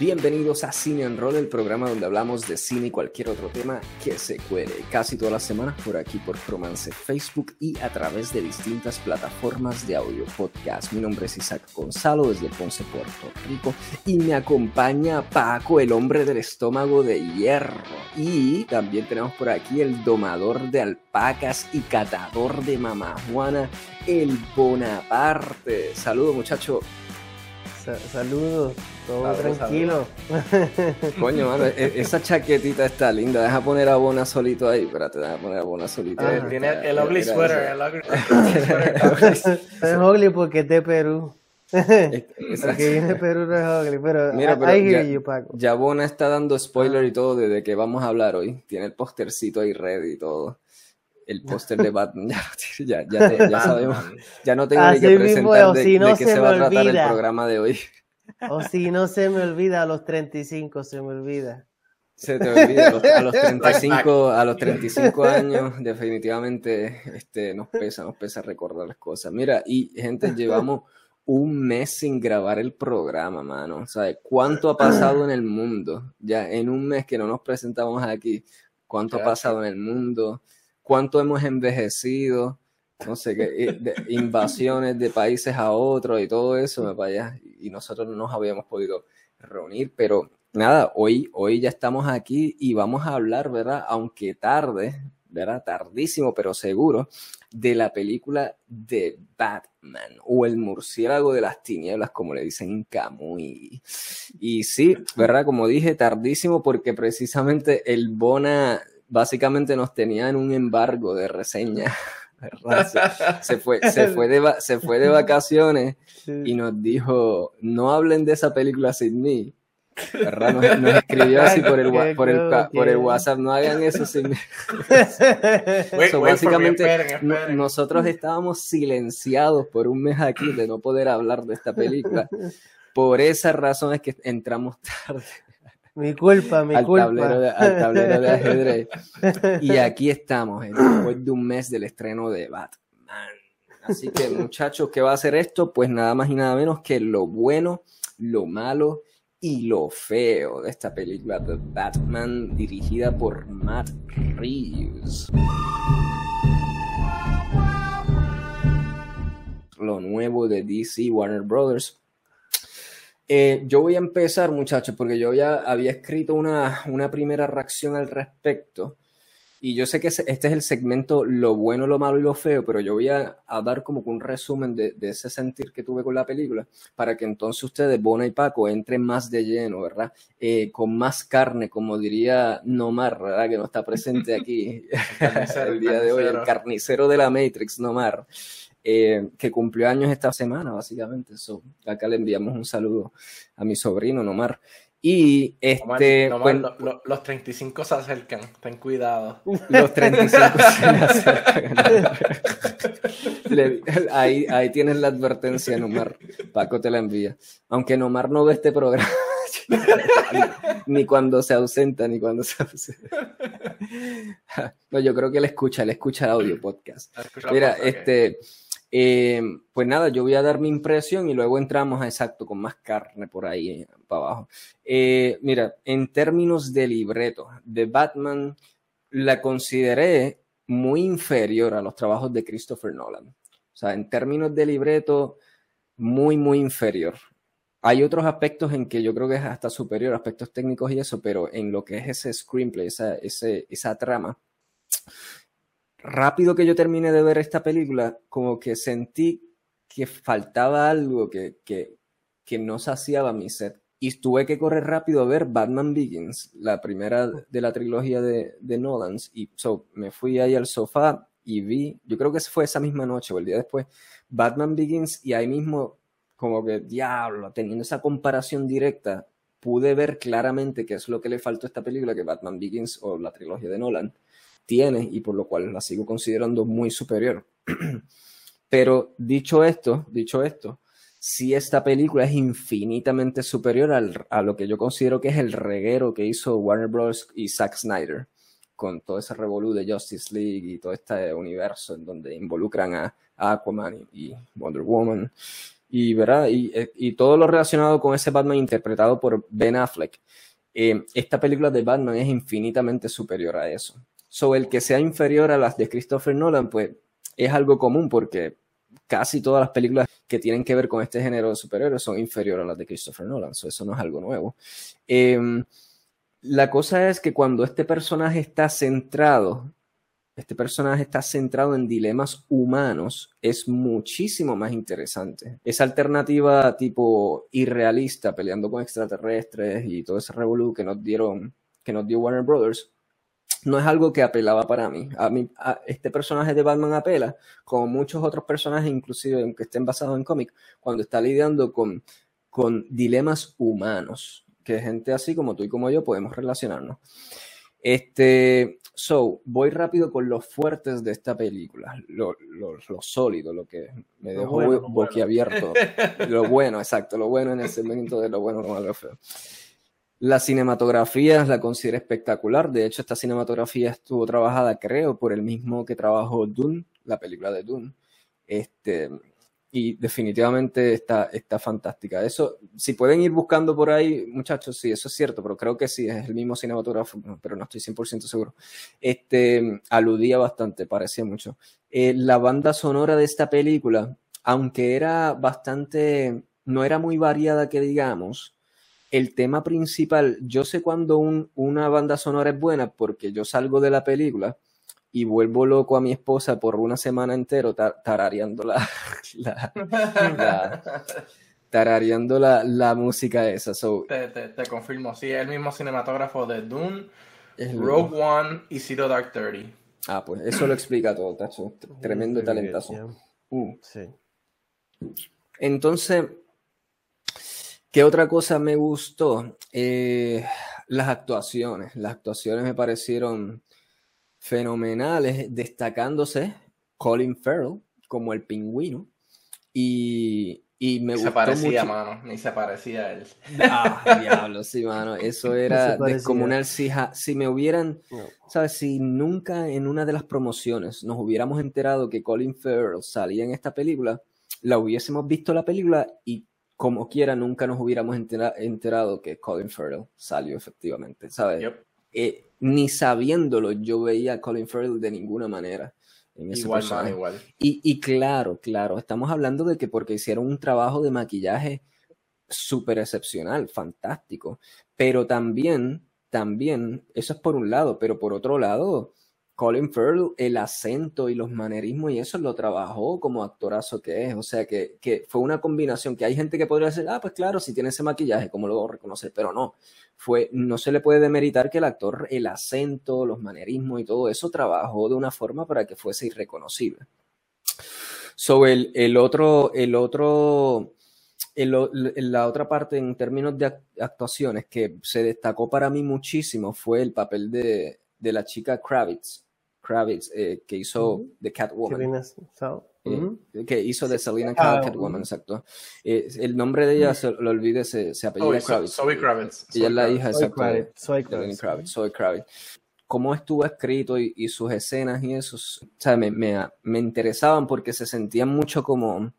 Bienvenidos a Cine en Roll, el programa donde hablamos de cine y cualquier otro tema que se cuele. Casi todas las semanas por aquí por Romance Facebook y a través de distintas plataformas de audio podcast. Mi nombre es Isaac Gonzalo desde Ponce, Puerto Rico y me acompaña Paco, el hombre del estómago de hierro. Y también tenemos por aquí el domador de alpacas y catador de mamajuana, el Bonaparte. Saludos muchacho. saludos. Todo tranquilo. Coño, mano, e-, esa chaquetita está linda. Deja poner a Bona solito ahí. Espérate, deja poner a Bona solito ahí. Tiene el ugly sweater. El ugly sweater. es ugly porque es de Perú. Porque viene de Perú no es ugly, pero, Mira, pero ya, you, Paco. ya Bona está dando spoiler y todo de, de qué vamos a hablar hoy. Tiene el postercito ahí ready y todo el póster de Batman. Ya, ya, ya, sabemos. Ya no tengo ni que presentar de, de qué se, va a tratar el programa de hoy. O si no se me olvida, a los 35 se me olvida. Se te olvida, a los, 35, a los 35 años definitivamente este, nos pesa, nos pesa recordar las cosas. Mira, y gente, llevamos un mes sin grabar el programa, mano. ¿Sabes cuánto ha pasado en el mundo? Ya en un mes que no nos presentamos aquí, ¿cuánto ha pasado en el mundo? ¿Cuánto hemos envejecido? No sé qué, invasiones de países a otros y todo eso, me vaya, y nosotros no nos habíamos podido reunir, pero nada, hoy, hoy ya estamos aquí y vamos a hablar, ¿verdad? Aunque tarde, ¿verdad? Tardísimo, pero seguro, de la película de Batman o el murciélago de las tinieblas, como le dicen Camuy. Y sí, ¿verdad? Como dije, tardísimo porque precisamente el Bona básicamente nos tenía en un embargo de reseña. Se, fue, se, fue de, se fue de vacaciones y nos dijo, no hablen de esa película sin mí. Nos, escribió así por el, por, el, por el WhatsApp, no hagan eso sin mí. básicamente, nosotros estábamos silenciados por un mes aquí de no poder hablar de esta película. Por esa razón es que entramos tarde. Mi culpa, mi al culpa. Tablero de, al tablero de ajedrez. Y aquí estamos, después de un mes del estreno de Batman. Así que, muchachos, ¿qué va a hacer esto? Pues nada más y nada menos que lo bueno, lo malo y lo feo de esta película de Batman dirigida por Matt Reeves. Lo nuevo de DC Warner Brothers eh, yo voy a empezar, muchachos, porque yo ya había escrito una, una, primera reacción al respecto. Y yo sé que este es el segmento lo bueno, lo malo y lo feo, pero yo voy a, dar como un resumen de, de, ese sentir que tuve con la película, para que entonces ustedes, Bona y Paco, entren más de lleno, ¿verdad? Eh, con más carne, como diría Nomar, ¿verdad? Que no está presente aquí el día de hoy, el carnicero de la Matrix, Nomar. Eh, que cumplió años esta semana, básicamente. So, acá le enviamos un saludo a mi sobrino Nomar. Y este. Pues, los 35 se acercan, ten cuidado. Los 35 se acercan. ahí, ahí tienes la advertencia, Nomar. Paco te la envía. Aunque Nomar no ve este programa. ni cuando se ausenta, ni cuando se ausenta. no, yo creo que él escucha, él escucha el audio podcast. Mira, este. Eh, pues nada, yo voy a dar mi impresión y luego entramos a exacto con más carne por ahí eh, para abajo. Eh, mira, en términos de libreto, de Batman la consideré muy inferior a los trabajos de Christopher Nolan. O sea, en términos de libreto, muy, muy inferior. Hay otros aspectos en que yo creo que es hasta superior, aspectos técnicos y eso, pero en lo que es ese screenplay, esa, esa trama, rápido que yo terminé de ver esta película, como que sentí que faltaba algo que, que, que no saciaba mi set. Y tuve que correr rápido a ver Batman Begins, la primera de la trilogía de, de Nolan. Y so, me fui ahí al sofá y vi, yo creo que fue esa misma noche o el día después, Batman Begins y ahí mismo, como que, diablo, teniendo esa comparación directa, pude ver claramente qué es lo que le faltó a esta película, que Batman Begins o la trilogía de Nolan tiene y por lo cual la sigo considerando muy superior. Pero dicho esto, dicho esto, si esta película es infinitamente superior al, a lo que yo considero que es el reguero que hizo Warner Bros. y Zack Snyder con todo ese revolú de Justice League y todo este universo en donde involucran a Aquaman y Wonder Woman Y, ¿verdad? Eh, y, todo lo relacionado con ese Batman interpretado por Ben Affleck. Eh, esta película de Batman es infinitamente superior a eso. So, el que sea inferior a las de Christopher Nolan, pues es algo común porque casi todas las películas que tienen que ver con este género de superhéroes son inferiores a las de Christopher Nolan. So, eso no es algo nuevo. Em, la cosa es que cuando este personaje está centrado este personaje está centrado en dilemas humanos, es muchísimo más interesante. Esa alternativa tipo irrealista, peleando con extraterrestres y todo ese revolú que nos dieron, que nos dio Warner Brothers, no es algo que apelaba para mí. A mí, este personaje de Batman apela, como muchos otros personajes, inclusive aunque estén basados en cómic, cuando está lidiando con, con dilemas humanos, que gente así como tú y como yo podemos relacionarnos. Este, So, voy rápido con los fuertes de esta película, lo, sólido, lo que me dejó boquiabierto. Lo bueno, exacto, lo bueno en el segmento de lo bueno, lo malo, lo feo. La cinematografía la considero espectacular. De hecho, esta cinematografía estuvo trabajada, creo, por el mismo que trabajó Dune, la película de Dune. Este, y definitivamente está, está fantástica. Eso, si pueden ir buscando por ahí, muchachos, sí, eso es cierto, pero creo que sí, es el mismo cinematógrafo, pero no estoy 100% seguro. Este, aludía bastante, parecía mucho. Eh, la banda sonora de esta película, aunque era bastante, no era muy variada que digamos, el tema principal, yo sé cuando una banda sonora es buena porque yo salgo de la película y vuelvo loco a mi esposa por una semana entero tarareando la, tarareando la, música esa. te, confirmo, sí, es el mismo cinematógrafo de Dune, Rogue One y Zero Dark Thirty. Ah, pues eso lo explica todo, Tacho. Tremendo talentazo. Uh. Sí. Entonces, ¿qué otra cosa me gustó? Eh, las actuaciones. Las actuaciones me parecieron fenomenales, destacándose Colin Farrell como el pingüino. Y, y me se parecía, mano, ni se parecía a él. Ah, diablo, sí, mano. Eso era descomunal. Si, si me hubieran, ¿sabes? Si nunca en una de las promociones nos hubiéramos enterado que Colin Farrell salía en esta película, la hubiésemos visto la película y como quiera nunca nos hubiéramos enterado que Colin Farrell salió efectivamente, ¿sabes? Eh, ni sabiéndolo yo veía a Colin Farrell de ninguna manera. En ese igual, igual. Y, y, claro, claro, estamos hablando de que porque hicieron un trabajo de maquillaje súper excepcional, fantástico, pero también, también, eso es por un lado, pero por otro lado, Colin Farrell, el acento y los manerismos y eso lo trabajó como actorazo que es. O sea, que, que, fue una combinación que hay gente que podría decir, ah, pues claro, si tiene ese maquillaje, ¿cómo lo reconocer? Pero no, fue, no se le puede demeritar que el actor, el acento, los manerismos y todo eso trabajó de una forma para que fuese irreconocible. So, el, el otro, el otro, la otra parte en términos de actuaciones que se destacó para mí muchísimo fue el papel de, de la chica Kravitz, Kravitz eh, que hizo The Catwoman. Eh, que hizo de Selena Catwoman, exacto. Eh, el nombre de ella, se lo olvide, se, se apellida Kravitz. Zoe Kravitz. Ella es la hija, exacto. Soy Kravitz. Soy Kravitz. Cómo estuvo escrito y, sus escenas y eso, o sea, me, me, me interesaban porque se sentían mucho como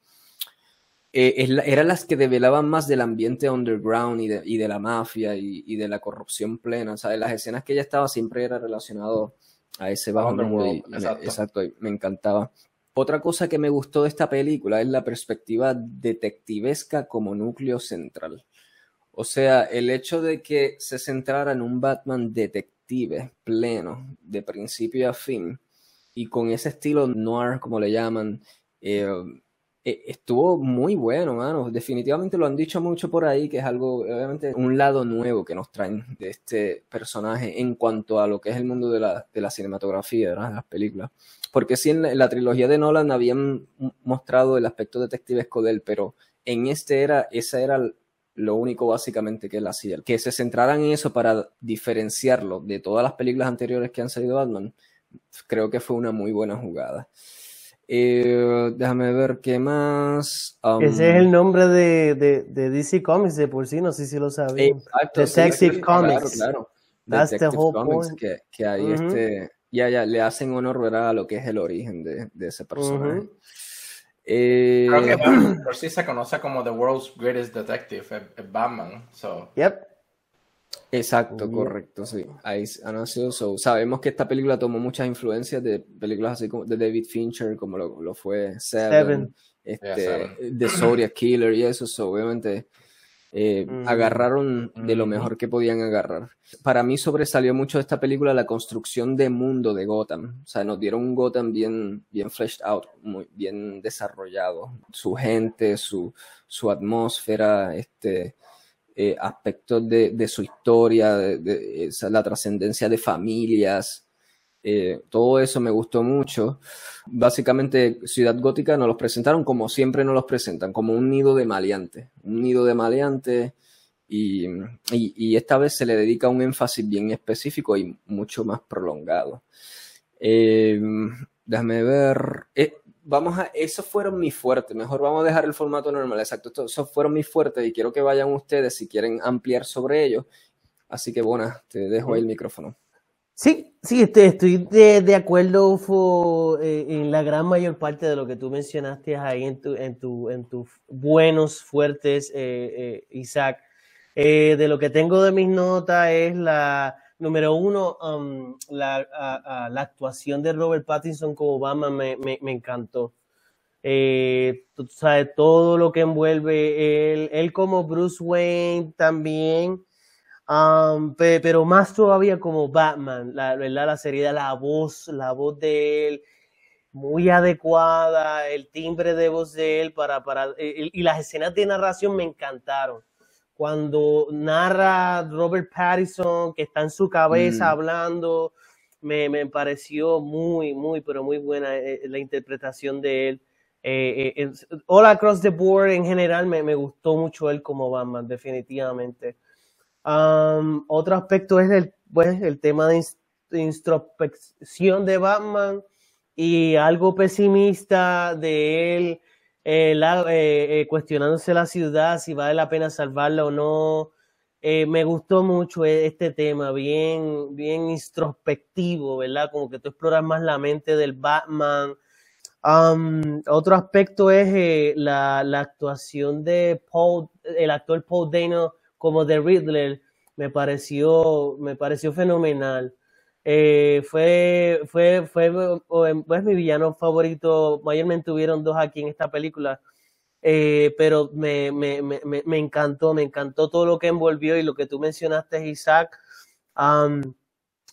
eh, eran las que develaban más del ambiente underground y de, y de la mafia y, y, de la corrupción plena. O sea, las escenas que ella estaba siempre era relacionado a ese bajo mundo. exacto. me encantaba. Otra cosa que me gustó de esta película es la perspectiva detectivesca como núcleo central. O sea, el hecho de que se centrara en un Batman detective pleno, de principio a fin, y con ese estilo noir, como le llaman, eh, estuvo muy bueno, mano. Definitivamente lo han dicho mucho por ahí, que es algo, obviamente, un lado nuevo que nos traen de este personaje en cuanto a lo que es el mundo de la, de la cinematografía, de las películas. Porque sí, en la, trilogía de Nolan habían mostrado el aspecto detectivesco de él, pero en este era, esa era lo único básicamente que él hacía. Que se centraran en eso para diferenciarlo de todas las películas anteriores que han salido Batman, creo que fue una muy buena jugada. Eh, déjame ver qué más. Ese es el nombre de, de, de, DC Comics de por sí, no sé si lo sabía. Detective Comics. Claro, claro. Detective Comics, Que, que ahí este, ya, ya, le hacen honor ¿verdad? a lo que es el origen de, de ese personaje. Eh, Creo que Batman por sí se conoce como The World's Greatest Detective, Batman. So. Yep. Exacto, correcto, sí. Ahí ha nacido. sabemos que esta película tomó muchas influencias de películas así como de David Fincher, como lo, fue Seven, Este, The Zodiac Killer y eso. obviamente eh, mm. agarraron de lo mejor que podían agarrar. Para mí sobresalió mucho de esta película la construcción de mundo de Gotham. O sea, nos dieron un Gotham bien, bien fleshed out, muy bien desarrollado. Su gente, su, su atmósfera, este, eh, aspectos de, su historia, la trascendencia de familias. Eh, todo eso me gustó mucho. Básicamente, Ciudad Gótica nos los presentaron como siempre nos los presentan, como un nido de maleantes. Un nido de maleantes. Y, esta vez se le dedica un énfasis bien específico y mucho más prolongado. Eh, déjame ver. Vamos a, esos fueron mis fuertes. Mejor vamos a dejar el formato normal. Exacto, esos fueron mis fuertes y quiero que vayan ustedes si quieren ampliar sobre ellos. Así que, bueno, te dejo ahí el micrófono. Sí, sí, estoy, estoy de, de, acuerdo eh, en la gran mayor parte de lo que tú mencionaste ahí en tus en tu, en tus buenos, fuertes, eh, eh, Isaac. de lo que tengo de mis notas es la, número uno, um, la, actuación de Robert Pattinson como Obama me, encantó. tú sabes, todo lo que envuelve él, él como Bruce Wayne también pero más todavía como Batman, la, ¿verdad? la seriedad, la voz, la voz de él, muy adecuada, el timbre de voz de él para, para eh, y las escenas de narración me encantaron. Cuando narra Robert Pattinson, que está en su cabeza mm. hablando, me, me, pareció muy, muy, pero muy buena eh, la interpretación de él. Eh, all across the board en general me, me, gustó mucho él como Batman, definitivamente otro aspecto es el, pues, el tema de, introspección de Batman y algo pesimista de él eh, eh, eh, cuestionándose la ciudad, si vale la pena salvarla o no. me gustó mucho e, este tema, bien, bien introspectivo, ¿verdad? Como que tú exploras más la mente del Batman. otro aspecto es la, la, actuación de Paul, el actor Paul Dano como The Riddler me pareció, me pareció fenomenal. Eh, fue, fue, fue pues, mi villano favorito. Mayormente tuvieron dos aquí en esta película. Eh, pero me, me, me, me, encantó, me encantó todo lo que envolvió y lo que tú mencionaste, Isaac,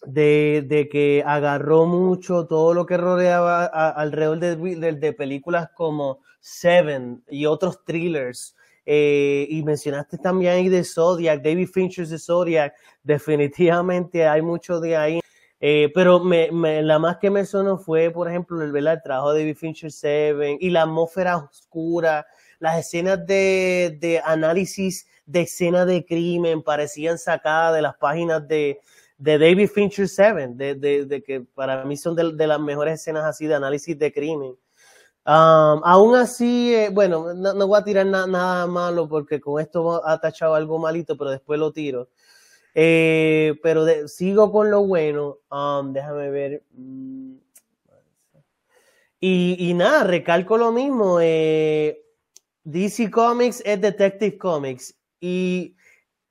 de, de, que agarró mucho todo lo que rodeaba alrededor de, películas como Seven y otros thrillers eh, y mencionaste también ahí de Zodiac, David Fincher de Zodiac, definitivamente hay mucho de ahí. Eh, pero me, me, la más que me sonó fue, por ejemplo, el, el trabajo de David Fincher 7 y la atmósfera oscura, las escenas de, de análisis de escena de crimen parecían sacadas de las páginas de, de David Fincher 7, de, de, de, que para mí son de, de, las mejores escenas así de análisis de crimen. Um, aún así, eh, bueno, no, voy a tirar nada malo porque con esto ha tachado algo malito, pero después lo tiro. Eh, pero sigo con lo bueno. Um, déjame ver. Mm, y, nada, recalco lo mismo. Eh, DC Comics es Detective Comics. Y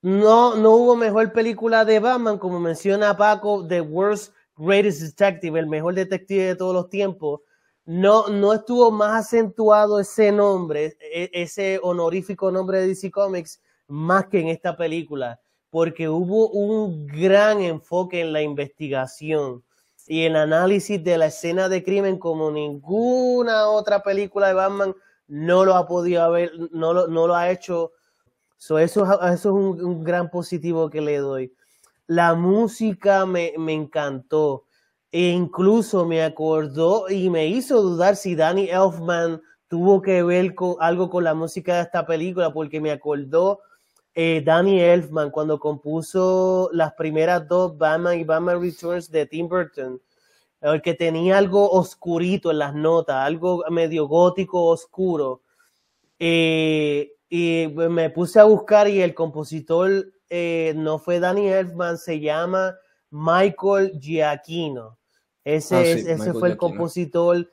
no, no hubo mejor película de Batman, como menciona Paco, The Worst Greatest Detective, el mejor detective de todos los tiempos no, no estuvo más acentuado ese nombre, e, ese honorífico nombre de DC Comics, más que en esta película, porque hubo un gran enfoque en la investigación y el análisis de la escena de crimen como ninguna otra película de Batman no lo ha podido haber, no lo, no lo ha hecho. eso, eso es un, gran positivo que le doy. La música me, me encantó. E incluso me acordó y me hizo dudar si Danny Elfman tuvo que ver algo con la música de esta película, porque me acordó eh, Danny Elfman cuando compuso las primeras dos Batman y Batman Returns de Tim Burton, el que tenía algo oscurito en las notas, algo medio gótico oscuro. Eh, y me puse a buscar y el compositor eh, no fue Danny Elfman, se llama Michael Giacchino. Ese, ah, ese fue el compositor.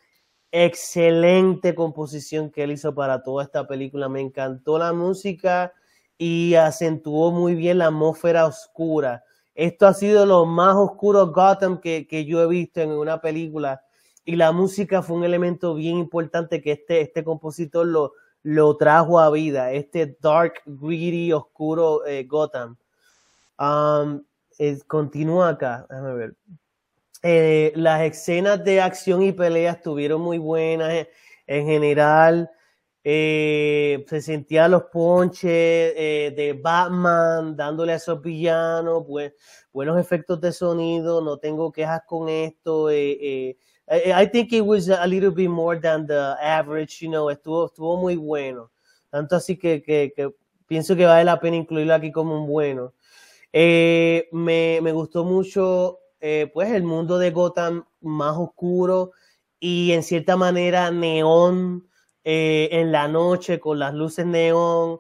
excelente composición que él hizo para toda esta película. Me encantó la música y acentuó muy bien la atmósfera oscura. Esto ha sido lo más oscuro Gotham que, que yo he visto en una película y la música fue un elemento bien importante que este, este compositor lo, lo trajo a vida, este dark, greedy, oscuro eh, Gotham. Um, continúa acá. Eh, las escenas de acción y pelea estuvieron muy buenas en general. Se sentían los ponches de Batman dándole a esos villanos, pues, buenos efectos de sonido, no tengo quejas con esto. I, think it was a little bit more than the average, you know, estuvo, estuvo muy bueno. Tanto así que, pienso que vale la pena incluirlo aquí como un bueno. Eh, me, me, gustó mucho, eh, pues, el mundo de Gotham más oscuro y en cierta manera neón eh, en la noche con las luces neón,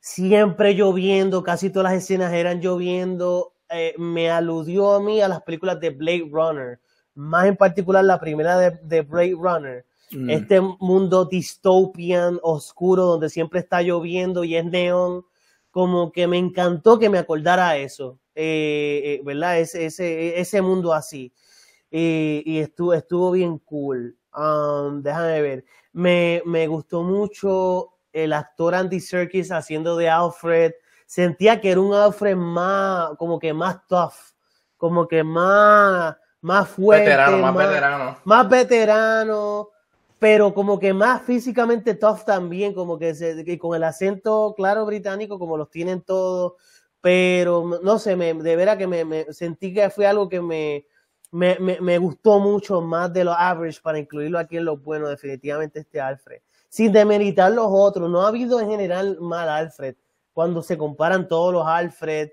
siempre lloviendo, casi todas las escenas eran lloviendo. me aludió a mí a las películas de Blade Runner más en particular la primera de, de Blade Runner, mm. este mundo dystopian, oscuro, donde siempre está lloviendo y es neón, como que me encantó que me acordara eso, eh, eh, ¿verdad? Ese, ese, ese mundo así. y estuvo, estuvo bien cool. Um, déjame ver. Me, me gustó mucho el actor Andy Serkis haciendo de Alfred. Sentía que era un Alfred más, como que más tough, como que más, más fuerte, veterano, más, veterano. Más veterano, pero como que más físicamente tough también, como que, se, con el acento claro británico, como los tienen todos. Pero no sé, me, de veras que me, sentí que fue algo que me, me, me, gustó mucho más de los average para incluirlo aquí en los buenos, definitivamente este Alfred. Sin demeritar los otros, no ha habido en general mal Alfred. Cuando se comparan todos los Alfred,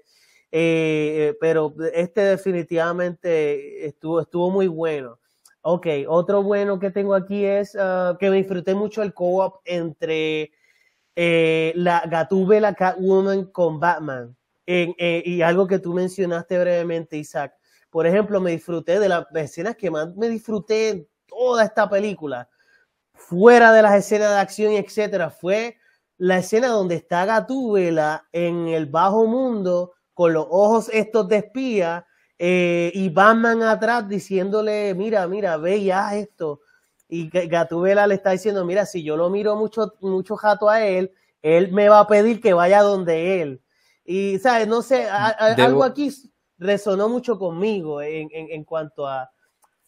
eh, eh, pero este definitivamente estuvo, estuvo muy bueno. Ok, otro bueno que tengo aquí es ah, que me disfruté mucho el co-op entre eh, la Gatúbela Catwoman con Batman. y algo que tú mencionaste brevemente, Isaac. Por ejemplo, me disfruté de las escenas que más me disfruté en toda esta película, fuera de las escenas de acción y etcétera, fue la escena donde está Gatúbela en el bajo mundo con los ojos estos de espía eh, y Batman atrás diciéndole, mira, mira, ve ya esto. Y Gatubela le está diciendo, mira, si yo lo miro mucho, mucho jato a él, él me va a pedir que vaya donde él. Y, ¿sabes? No sé, algo aquí resonó mucho conmigo en, en, cuanto a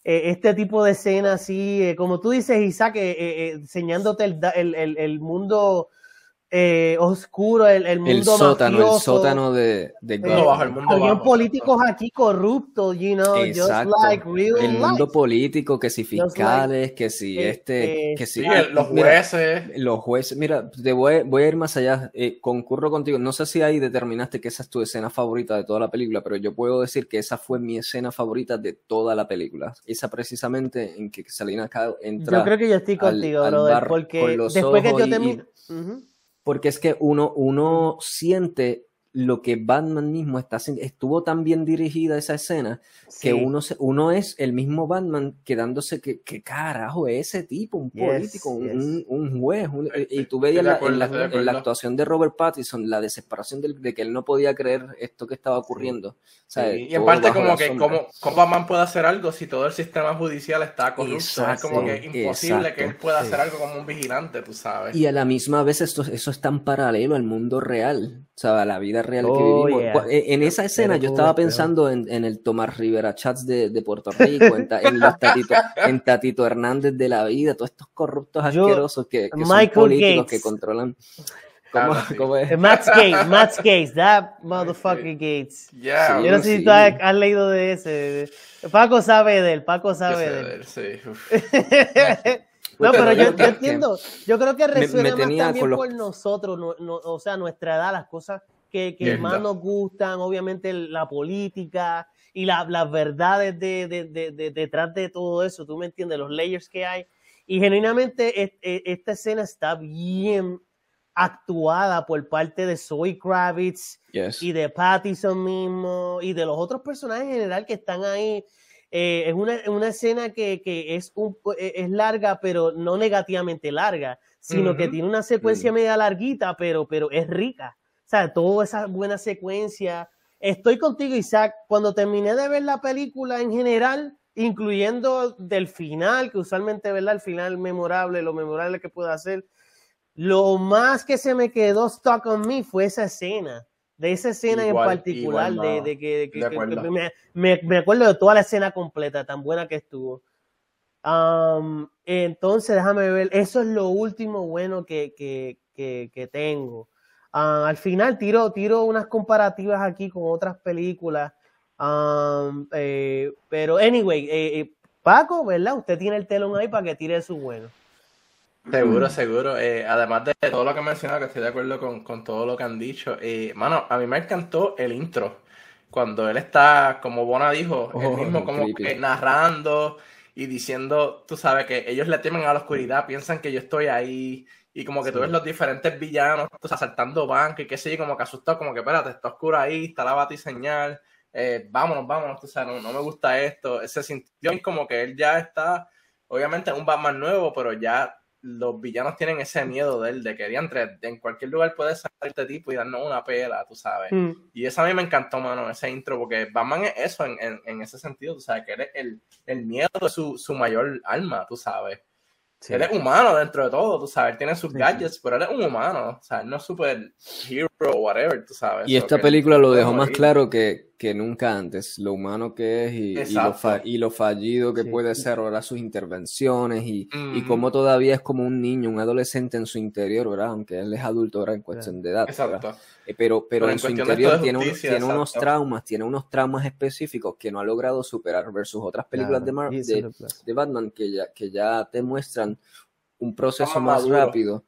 eh, este tipo de escena así, eh, como tú dices, Isaac, enseñándote el, el, el mundo eh, oscuro, el, el mundo el sótano, el sótano de, de bajo, el mundo Habían políticos aquí corruptos, you know, Exacto. just like real El mundo político, que si fiscales, que si eh, este, eh, que si sí, los jueces. los jueces, mira, te voy, voy, a ir más allá, eh, concurro contigo, no sé si ahí determinaste que esa es tu escena favorita de toda la película, pero yo puedo decir que esa fue mi escena favorita de toda la película, esa precisamente en que Salina entra Yo creo que yo estoy contigo, al, brother, porque después que yo te... porque es que uno, uno siente lo que Batman mismo está haciendo. Estuvo tan bien dirigida esa escena que uno, se, uno es el mismo Batman quedándose que, ¿qué carajo es ese tipo, un político, Un, un, juez. y tú veías en, la, actuación de Robert Pattinson la desesperación de, que él no podía creer esto que estaba ocurriendo. y en parte como que cómo, Batman puede hacer algo si todo el sistema judicial está corrupto. es como que imposible que él pueda hacer algo como un vigilante, tú sabes. Y a la misma vez esto, eso es tan paralelo al mundo real, o sea, la vida real que oh, vivimos. E, en esa escena yo estaba pensando en, en, el Tomás Rivera Chats de, de Puerto Rico, en, en, los tatito, en, Tatito, Hernández de la vida, todos estos corruptos asquerosos que, que son políticos que controlan. ¿Cómo, ¿Cómo, es? Max Gates, Max Gates, that motherfucker Gates. Yeah, Yo no sé si tú has, has, leído de ese. Paco sabe de él, Paco sabe de él. Sí. No, pero yo, yo, entiendo, yo creo que resuena me, me más también por nosotros, no, no, o sea, nuestra edad, las cosas que, más nos gustan, obviamente la política y la, las verdades de, de, de, detrás de todo eso, tú me entiendes, los layers que hay. Y genuinamente esta escena está bien actuada por parte de Zoe Kravitz y de Pattison mismo y de los otros personajes en general que están ahí. Eh, es una, una, escena que, que es, un, e, es larga, pero no negativamente larga, sino que tiene una secuencia media larguita, pero, pero es rica. O sea, toda esa buena secuencia. Estoy contigo, Isaac. Cuando terminé de ver la película en general, incluyendo del final, que usualmente, ¿verdad? El final memorable, lo memorable que puedo hacer. Lo más que se me quedó stuck on me fue esa escena, de esa escena en particular, de, que, me, me, acuerdo de toda la escena completa, tan buena que estuvo. Um, entonces, déjame ver, eso es lo último bueno que, que tengo. Uh, al final tiro, tiro unas comparativas aquí con otras películas Um, eh, pero, anyway, eh, eh, Paco, ¿verdad? Usted tiene el telón ahí para que tire su bueno. Seguro, seguro. además de todo lo que han mencionado, que estoy de acuerdo con, todo lo que han dicho. mano, a mí me encantó el intro. Cuando él está, como Bona dijo, él oh, mismo como que narrando y diciendo, tú sabes, que ellos le temen a la oscuridad, piensan que yo estoy ahí. Y como que tú ves los diferentes villanos asaltando bancos y qué sé yo, como que asustado, como que espérate, está oscuro ahí, está la batiseñal eh, vámonos, vámonos, tú sabes, no, me gusta esto. Se sintió como que él ya está, obviamente, un Batman nuevo, pero ya los villanos tienen ese miedo de él, de que entre, en cualquier lugar puede salir este tipo y darnos una pela, tú sabes. Mm. Y eso a mí me encantó, mano, ese intro, porque Batman es eso en, ese sentido, tú sabes, que él el, el miedo es su, su mayor alma, tú sabes. Él es humano dentro de todo, tú sabes, él tiene sus gadgets, pero él es un humano, o sea, no es super hero o whatever, tú sabes. Y esta película lo dejó más claro que, que nunca antes, lo humano que es y, y, lo, fallido que puede ser ahora sus intervenciones y, y cómo todavía es como un niño, un adolescente en su interior, ¿verdad? Aunque él es adulto ahora en cuestión de edad. Exacto. Eh, pero, pero, en, su interior tiene, tiene unos traumas, tiene unos traumas específicos que no ha logrado superar versus otras películas de, de, Batman que ya, que ya te muestran un proceso más rápido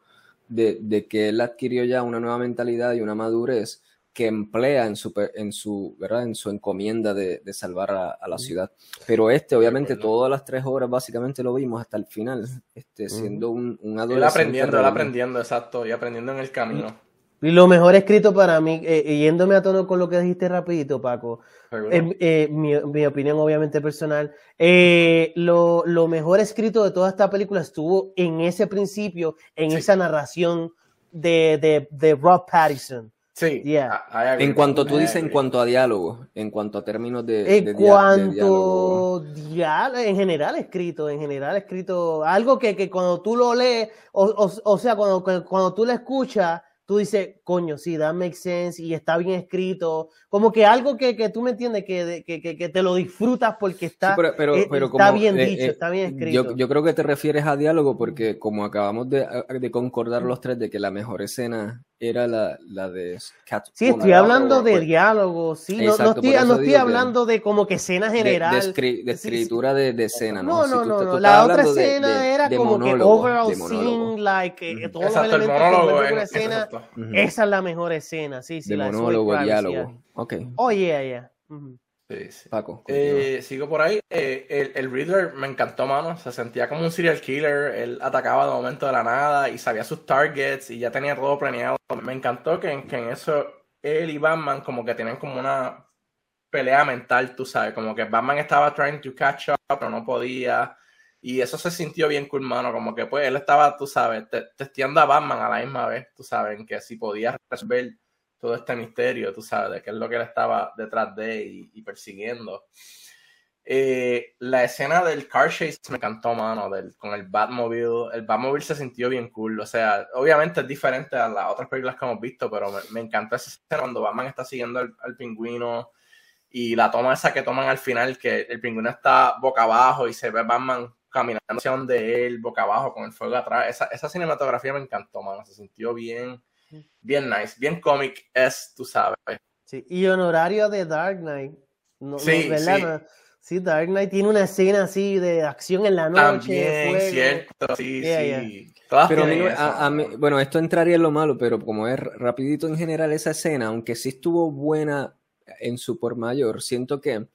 de, de, que él adquirió ya una nueva mentalidad y una madurez que emplea en su, en su, ¿verdad? En su encomienda de, de salvar a, la ciudad. Pero este, obviamente, todas las tres horas básicamente lo vimos hasta el final, este, siendo un, un adolescente. Él aprendiendo, él aprendiendo, exacto, y aprendiendo en el camino. Y lo mejor escrito para mí, eh, eh, yéndome a tono con lo que dijiste rapidito, Paco, eh, mi, opinión obviamente personal, lo, lo, mejor escrito de toda esta película estuvo en ese principio, en esa narración de, de, de Rob Pattinson. Sí, en cuanto tú dices, en cuanto a diálogo, en cuanto a términos de, en cuanto diálogo. en general escrito, en general escrito, algo que, que cuando tú lo lees, o, o, o sea, cuando, cuando tú lo escuchas, tú dices, coño, sí, that makes sense y está bien escrito. Como que algo que, que tú me entiendes, que, que, que, te lo disfrutas porque está, pero, eh, está bien eh, dicho, eh, está bien escrito. Yo, yo, creo que te refieres a diálogo porque como acabamos de, de concordar los tres de que la mejor escena era la, la de Cat Sí, estoy hablando de diálogo, sí, no, no, estoy, no estoy hablando de como que escena general. De, de, escritura de, de, escena, ¿no? No, no, no, la otra escena era como que overall scene, like, eh, todos los elementos que una escena, esa es la mejor escena, sí, sí. De monólogo, diálogo, ok. Oh, yeah, yeah. Paco. Eh, sigo por ahí. Eh, el, el, Riddler me encantó, mano. Se sentía como un serial killer. Él atacaba de momento de la nada y sabía sus targets y ya tenía todo planeado. Me encantó que, que en eso él y Batman como que tienen como una pelea mental, tú sabes. Como que Batman estaba trying to catch up, pero no podía. Y eso se sintió bien cool, mano. Como que pues él estaba, tú sabes, testeando a Batman a la misma vez, tú sabes, que si podía resolver todo este misterio, tú sabes, de qué es lo que él estaba detrás de y, persiguiendo. Eh, la escena del car chase me encantó, mano, del, con el Batmobile. El Batmobile se sintió bien cool. O sea, obviamente es diferente a las otras películas que hemos visto, pero me, encantó esa escena cuando Batman está siguiendo al, pingüino y la toma esa que toman al final, que el pingüino está boca abajo y se ve Batman caminando hacia donde él, boca abajo, con el fuego atrás. Esa, esa cinematografía me encantó, mano. Se sintió bien bien nice, bien cómic es, tú sabes. Sí, y honorario de Dark Knight. No, sí, ¿verdad? sí. Dark Knight tiene una escena así de acción en la noche. También, cierto, sí, sí. Pero a mí, bueno, esto entraría en lo malo, pero como es rapidito en general esa escena, aunque sí estuvo buena en su por mayor, siento que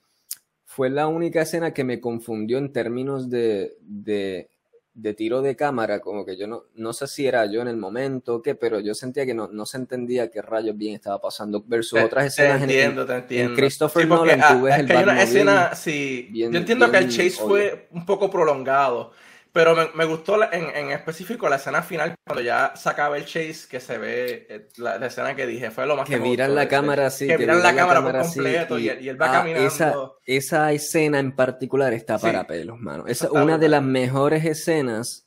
fue la única escena que me confundió en términos de, de de tiro de cámara, como que yo no, no sé si era yo en el momento o qué, pero yo sentía que no, no se entendía qué rayos bien estaba pasando versus otras escenas te entiendo, te entiendo. en Christopher Nolan tú ah, ves el hay una escena, sí, yo entiendo que el chase fue un poco prolongado, pero me, gustó en, en, específico la escena final, cuando ya se acaba el chase, que se ve eh, la, escena que dije, fue lo más que, que miran la cámara así. Que, miran la, cámara, por completo y, él va ah, caminando. Esa, esa, escena en particular está para pelos, mano. Es una de las mejores escenas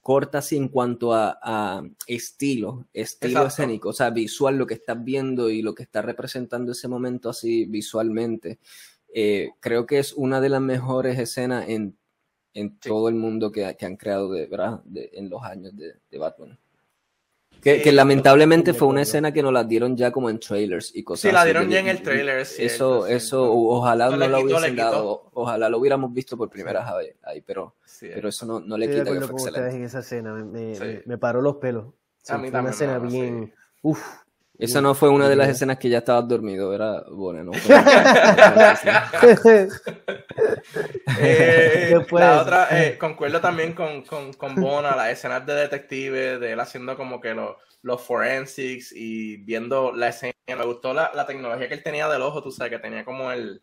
cortas en cuanto a, estilo, estilo escénico, o sea, visual, lo que estás viendo y lo que está representando ese momento así visualmente. Eh, creo que es una de las mejores escenas en en todo el mundo que, que han creado de, ¿verdad? De, en los años de, de Batman. Que, que, lamentablemente fue una escena que nos la dieron ya como en trailers y cosas Sí, la dieron ya en el trailer. eso, eso, ojalá no, lo hubiesen dado, ojalá lo hubiéramos visto por primera vez ahí, pero, pero eso no, no le quita que fue excelente. en esa escena, me, me, paró los pelos. a mí fue una escena bien, uf, esa no fue una de las escenas que ya estabas dormido, era bueno, ¿no? eh, la otra, eh, concuerdo también con, con, con Bona, las escenas de detective, de él haciendo como que los, los forensics y viendo la escena. Me gustó la, la, tecnología que él tenía del ojo, tú sabes, que tenía como el,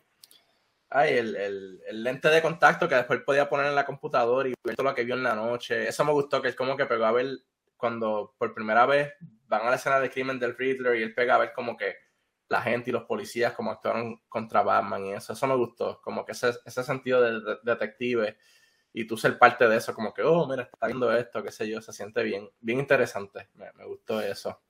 ay, el, el, el, lente de contacto que después podía poner en la computadora y ver todo lo que vio en la noche. Eso me gustó, que él como que pegó a ver cuando por primera vez van a la escena de crimen del Riddler y él pega a ver como que la gente y los policías como actuaron contra Batman y eso, eso me gustó, como que ese, ese sentido de, detective y tú ser parte de eso, como que, oh, mira, está viendo esto, qué sé yo, se siente bien, bien interesante, me, gustó eso.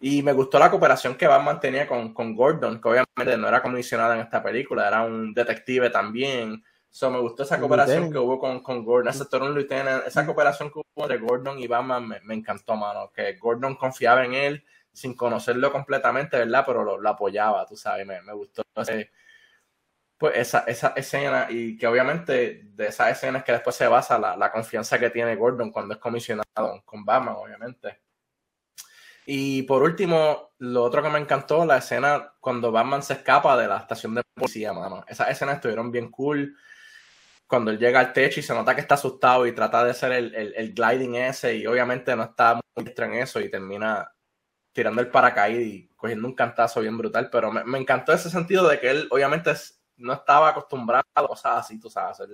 Y me gustó la cooperación que Batman tenía con, con Gordon, que obviamente no era comisionada en esta película, era un detective también, So, me gustó esa cooperación que hubo con, con Gordon, ese un lieutenant, esa cooperación que hubo entre Gordon y Batman me, me, encantó, mano. Que Gordon confiaba en él sin conocerlo completamente, ¿verdad? Pero lo, lo apoyaba, tú sabes, me, me gustó ese, pues esa, esa escena y que obviamente de esas escenas que después se basa la, la confianza que tiene Gordon cuando es comisionado con Batman, obviamente. Y por último, lo otro que me encantó, la escena cuando Batman se escapa de la estación de policía, mano. Esas escenas estuvieron bien cool cuando él llega al techo y se nota que está asustado y trata de hacer el, el, gliding ese y obviamente no está muy extra en eso y termina tirando el paracaídas y cogiendo un cantazo bien brutal, pero me, me encantó ese sentido de que él obviamente no estaba acostumbrado a cosas así, tú sabes, ser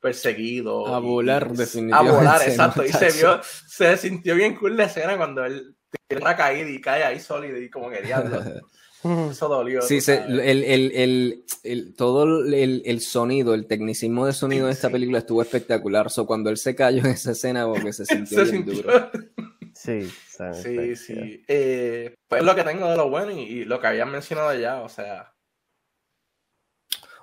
perseguido. A volar, definitivamente. A volar, exacto. Y se vio, se sintió bien cool la escena cuando él tira una caída y cae ahí sólido y como que diablo. Eso dolió. Sí, el, el, el, todo el, sonido, el tecnicismo de sonido de esta película estuvo espectacular. So, cuando él se cayó en esa escena, porque se sintió bien duro. Sí, sí, sí. Eh, pues lo que tengo de lo bueno y, lo que habían mencionado ya, o sea.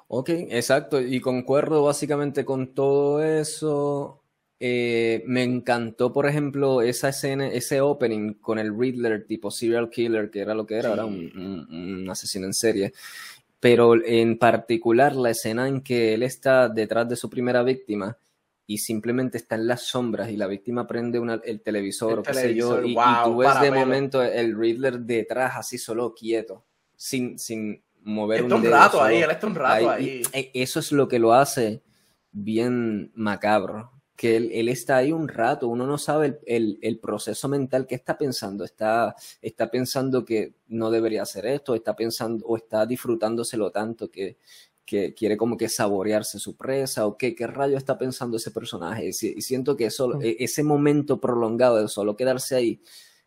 Ok, exacto. Y concuerdo básicamente con todo eso. Eh, me encantó, por ejemplo, esa escena, ese opening con el Riddler tipo serial killer, que era lo que era, era un, asesino en serie. Pero en particular la escena en que él está detrás de su primera víctima y simplemente está en las sombras y la víctima prende el televisor o qué sé yo, y, tú ves de momento el Riddler detrás así solo quieto, sin, sin mover un, rato ahí, él está un rato ahí. E, eso es lo que lo hace bien macabro que él, está ahí un rato, uno no sabe el, proceso mental que está pensando, está, está pensando que no debería hacer esto, está pensando o está disfrutándoselo tanto que, que quiere como que saborearse su presa o qué, qué rayo está pensando ese personaje. Y, siento que eso, e, ese momento prolongado de solo quedarse ahí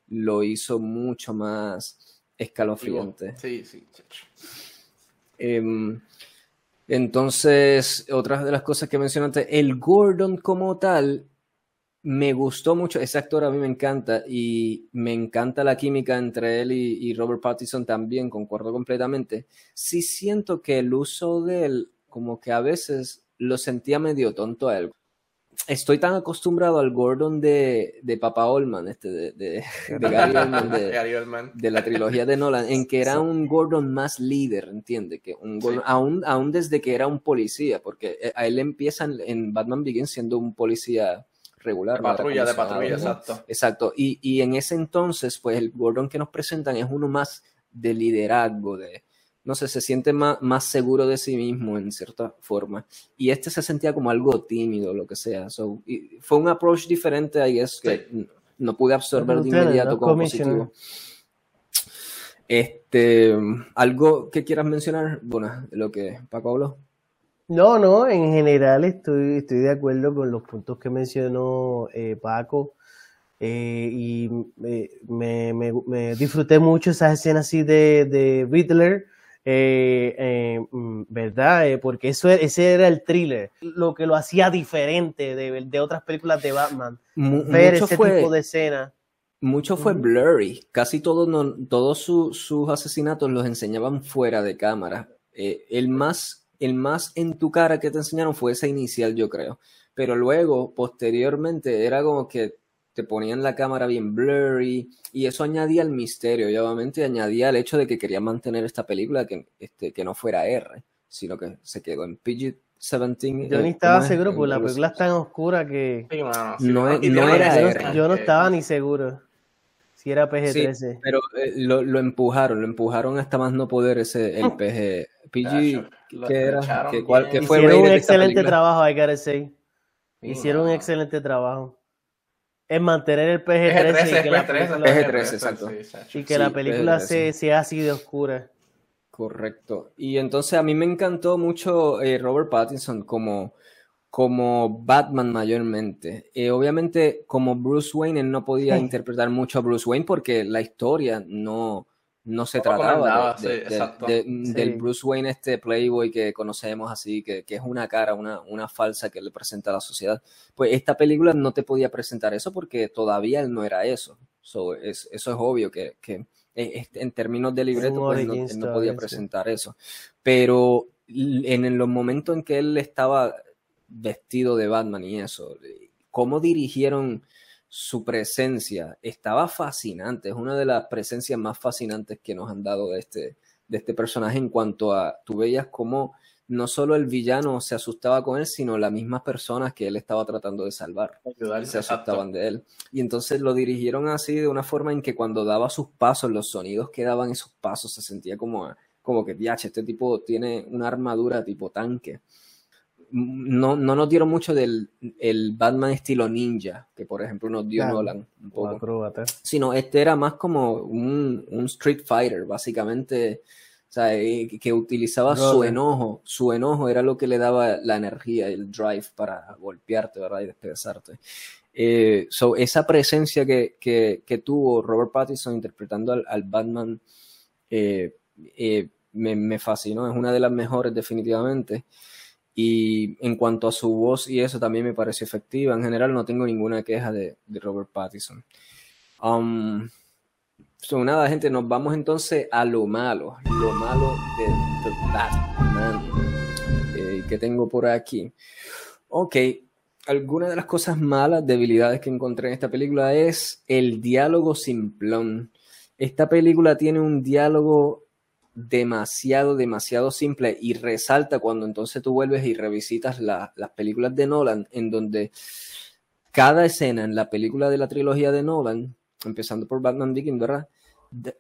lo hizo mucho más escalofriante. Sí, sí. Em, entonces, otra de las cosas que mencionaste, el Gordon como tal, me gustó mucho, ese actor a mí me encanta y me encanta la química entre él y, Robert Pattinson también, concuerdo completamente. Sí siento que el uso de él, como que a veces lo sentía medio tonto a él estoy tan acostumbrado al Gordon de, de Papa Olman, este, de, de, Gary Oldman, de, la trilogía de Nolan, en que era un Gordon más líder, ¿entiende? Que un aún, aún desde que era un policía, porque eh, a él empieza en, Batman Begins siendo un policía regular. De patrulla, de patrulla, exacto. Exacto, y, y en ese entonces, pues el Gordon que nos presentan es uno más de liderazgo, de, no sé, se siente más, más seguro de sí mismo en cierta forma. Y este se sentía como algo tímido, lo que sea. fue un approach diferente, ahí es que no pude absorber de inmediato como positivo. Este, ¿Algo que quieras mencionar? Bueno, lo que Paco habló. No, no, en general estoy, estoy de acuerdo con los puntos que mencionó eh, Paco. Eh, y me, me, disfruté mucho esas escenas así de, de Riddler, eh, mm, ¿verdad? porque eso, ese era el thriller, lo que lo hacía diferente de, de otras películas de Batman. ver ese tipo de escena. Mucho fue blurry, casi todos todos sus asesinatos los enseñaban fuera de cámara. el más el más en tu cara que te enseñaron fue esa inicial, yo creo. Pero luego, posteriormente, era como que te ponían la cámara bien blurry y eso añadía el misterio y obviamente añadía el hecho de que querían mantener esta película que, este, que no fuera R, sino que se quedó en PG-17. Yo ni estaba seguro porque la película es tan oscura que no, era R. Yo no estaba ni seguro si era PG-13. pero eh, lo, lo, empujaron, lo empujaron hasta más no poder ese el PG. PG, ¿qué era? ¿Qué, cuál, que fue Hicieron un excelente trabajo, hay que decir. Hicieron un excelente trabajo. En mantener el PG-13 PG-13, y que la película, PG-13 exacto. y que la película se, sea así de oscura. Correcto. Y entonces a mí me encantó mucho eh, Robert Pattinson como como Batman mayormente. Eh, obviamente, como Bruce Wayne, él no podía interpretar mucho a Bruce Wayne porque la historia no, no se trataba del Bruce Wayne, este Playboy que conocemos así, que, es una cara, una, una, falsa que le presenta a la sociedad. Pues esta película no te podía presentar eso porque todavía él no era eso. es, eso es obvio que, que eh, en términos de libreto, pues no, él no podía presentar eso. Pero en los momentos en que él estaba vestido de Batman y eso. Cómo dirigieron su presencia estaba fascinante. Es una de las presencias más fascinantes que nos han dado de este, de este personaje en cuanto a, tú veías cómo no solo el villano se asustaba con él, sino las mismas personas que él estaba tratando de salvar se asustaban de él. Y entonces lo dirigieron así de una forma en que cuando daba sus pasos, los sonidos que daban esos pasos se sentía como, como que, diache, este tipo tiene una armadura tipo tanque no, no nos dieron mucho del el Batman estilo ninja, que por ejemplo nos dio Nolan un poco. Sino este era más como un, Street Fighter, básicamente. O sea, eh, que utilizaba su enojo. Su enojo era lo que le daba la energía, el drive para golpearte, ¿verdad? Y despedazarte. Eh, esa presencia que, que, tuvo Robert Pattinson interpretando al, Batman eh, me, me, fascinó. Es una de las mejores, definitivamente. Y en cuanto a su voz y eso también me pareció efectiva. En general no tengo ninguna queja de, Robert Pattinson. Um, nada, gente, nos vamos entonces a lo malo. Lo malo de, de Batman. Eh, que tengo por aquí. Ok, alguna de las cosas malas, debilidades que encontré en esta película es el diálogo simplón. Esta película tiene un diálogo demasiado, demasiado simple y resalta cuando entonces tú vuelves y revisitas las películas de Nolan, en donde cada escena en la película de la trilogía de Nolan, empezando por Batman Begins, ¿verdad?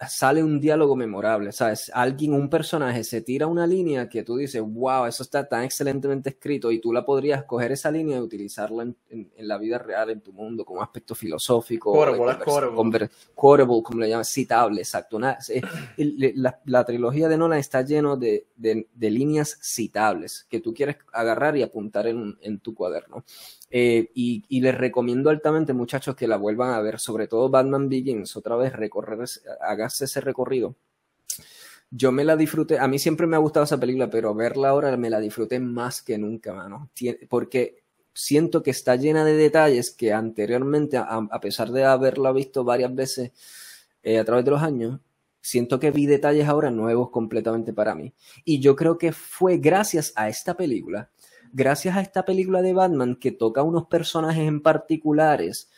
Sale un diálogo memorable, ¿sabes? Alguien, un personaje se tira una línea que tú dices, wow, eso está tan excelentemente escrito y tú la podrías coger esa línea y utilizarla en, la vida real, en tu mundo, como aspecto filosófico. Quotable, como le llaman, citable, exacto. la, trilogía de Nolan está lleno de, líneas citables que tú quieres agarrar y apuntar en, en tu cuaderno. Eh, y, les recomiendo altamente, muchachos, que la vuelvan a ver, sobre todo Batman Begins, otra vez, recorrer, hágase ese recorrido. Yo me la disfruté, a mí siempre me ha gustado esa película, pero verla ahora me la disfruté más que nunca, mano. Porque siento que está llena de detalles que anteriormente, a, pesar de haberla visto varias veces eh, a través de los años, siento que vi detalles ahora nuevos completamente para mí. Y yo creo que fue gracias a esta película gracias a esta película de Batman que toca unos personajes en particulares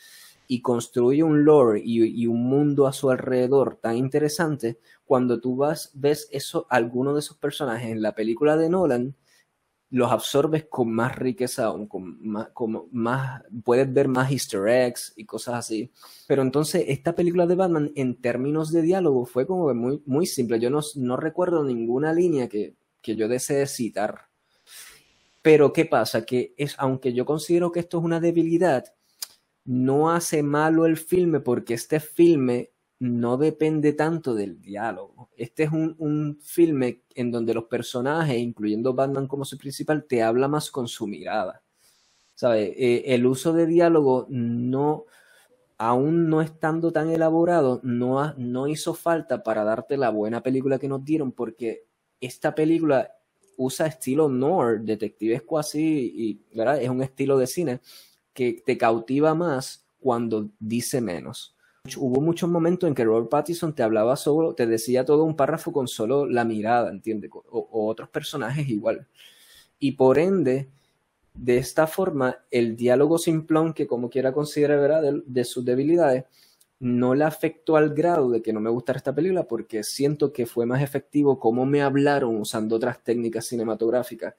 y construye un lore y, un mundo a su alrededor tan interesante, cuando tú vas, ves eso, alguno de esos personajes en la película de Nolan, los absorbes con más riqueza, con más, como más, puedes ver más easter eggs y cosas así. Pero entonces esta película de Batman en términos de diálogo fue como muy, muy simple. Yo no, no recuerdo ninguna línea que, que yo desee citar. Pero ¿qué pasa? Que es, aunque yo considero que esto es una debilidad, no hace malo el filme porque este filme no depende tanto del diálogo. Este es un, un, filme en donde los personajes, incluyendo Batman como su principal, te habla más con su mirada. ¿Sabe? Eh, el uso de diálogo no, aún no estando tan elaborado, no, no hizo falta para darte la buena película que nos dieron, porque esta película usa estilo noir, detectives cuasi, y es un estilo de cine que te cautiva más cuando dice menos hubo muchos momentos en que Robert Pattinson te hablaba solo, te decía todo un párrafo con solo la mirada, ¿entiendes? O, otros personajes igual. Y por ende, de esta forma, el diálogo simplón, que como quiera considerar ¿verdad? De, sus debilidades, no le afectó al grado de que no me gustara esta película porque siento que fue más efectivo cómo me hablaron usando otras técnicas cinematográficas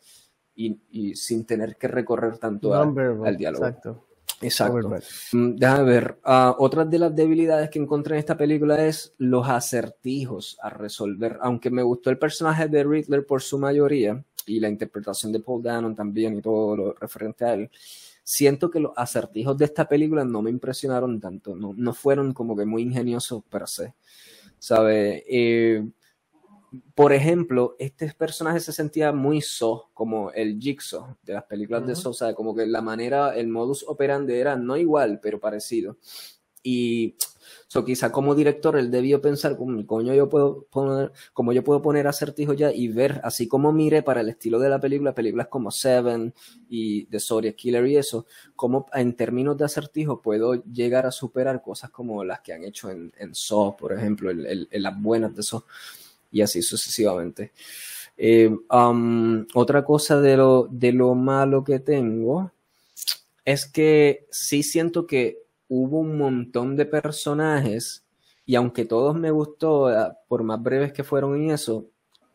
y, sin tener que recorrer tanto al diálogo. Exacto. Exacto. Mm, déjame ver. Uh, otra de las debilidades que encontré en esta película es los acertijos a resolver. Aunque me gustó el personaje de Riddler por su mayoría y la interpretación de Paul Dano también y todo lo referente a él, siento que los acertijos de esta película no me impresionaron tanto. No, no fueron como que muy ingeniosos per se. ¿Sabe? Eh, por ejemplo, este personaje se sentía muy so, como el Jigsaw de las películas de so, o sea, como que la manera, el modus operandi era no igual, pero parecido. Y so, quizá como director él debió pensar, como yo puedo poner, como yo puedo poner acertijos ya y ver, así como mire para el estilo de la película, películas como Seven y The Zodiac Killer y eso, como en términos de acertijos puedo llegar a superar cosas como las que han hecho en, en Saw, por ejemplo, en, las buenas de Saw y así sucesivamente. Eh, otra cosa de lo, de lo malo que tengo es que sí siento que hubo un montón de personajes y aunque todos me gustó, eh, por más breves que fueron y eso,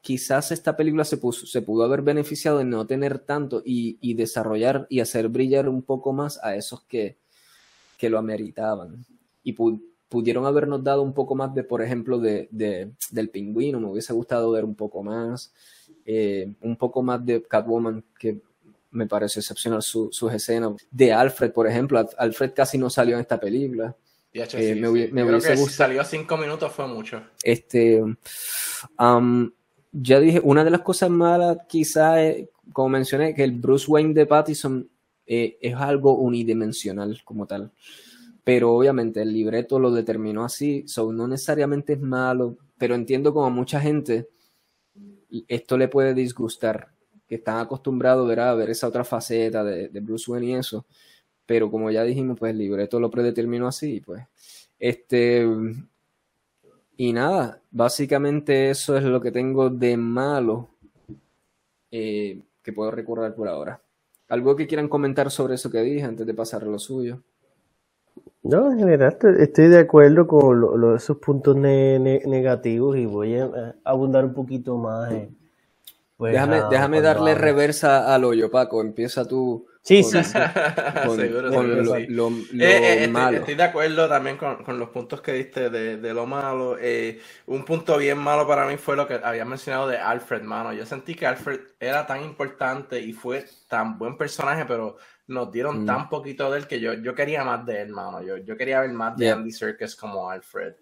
quizás esta película se, puso, se pudo haber beneficiado de no tener tanto y, desarrollar y hacer brillar un poco más a esos que, que lo ameritaban. Y pudieron habernos dado un poco más de, por ejemplo, de, del pingüino, me hubiese gustado ver un poco más, eh, un poco más de Catwoman, que me parece excepcional su, sus escenas, de Alfred, por ejemplo, Alfred casi no salió en esta película. Eh, me, hubiese gustado. salió cinco minutos fue mucho. Este, ya dije, una de las cosas malas quizá como mencioné, que el Bruce Wayne de Pattison eh, es algo unidimensional como tal pero obviamente el libreto lo determinó así, so no necesariamente es malo, pero entiendo como a mucha gente esto le puede disgustar, que están acostumbrados a ver esa otra faceta de, Bruce Wayne y eso, pero como ya dijimos, pues el libreto lo predeterminó así, pues, este, y nada, básicamente eso es lo que tengo de malo eh, que puedo recordar por ahora. ¿Algo que quieran comentar sobre eso que dije antes de pasar a lo suyo? No, en general estoy de acuerdo con esos puntos negativos y voy a abundar un poquito más. Pues, déjame, déjame darle reversa al hoyo, Paco. Empieza tú. Sí, sí, sí. lo, malo. Estoy, de acuerdo también con, los puntos que diste de, lo malo. Eh, un punto bien malo para mí fue lo que había mencionado de Alfred, mano. Yo sentí que Alfred era tan importante y fue tan buen personaje, pero nos dieron mm. tan poquito de él que yo, yo quería más de él, mano. Yo, yo quería ver más de Andy Serkis como Alfred.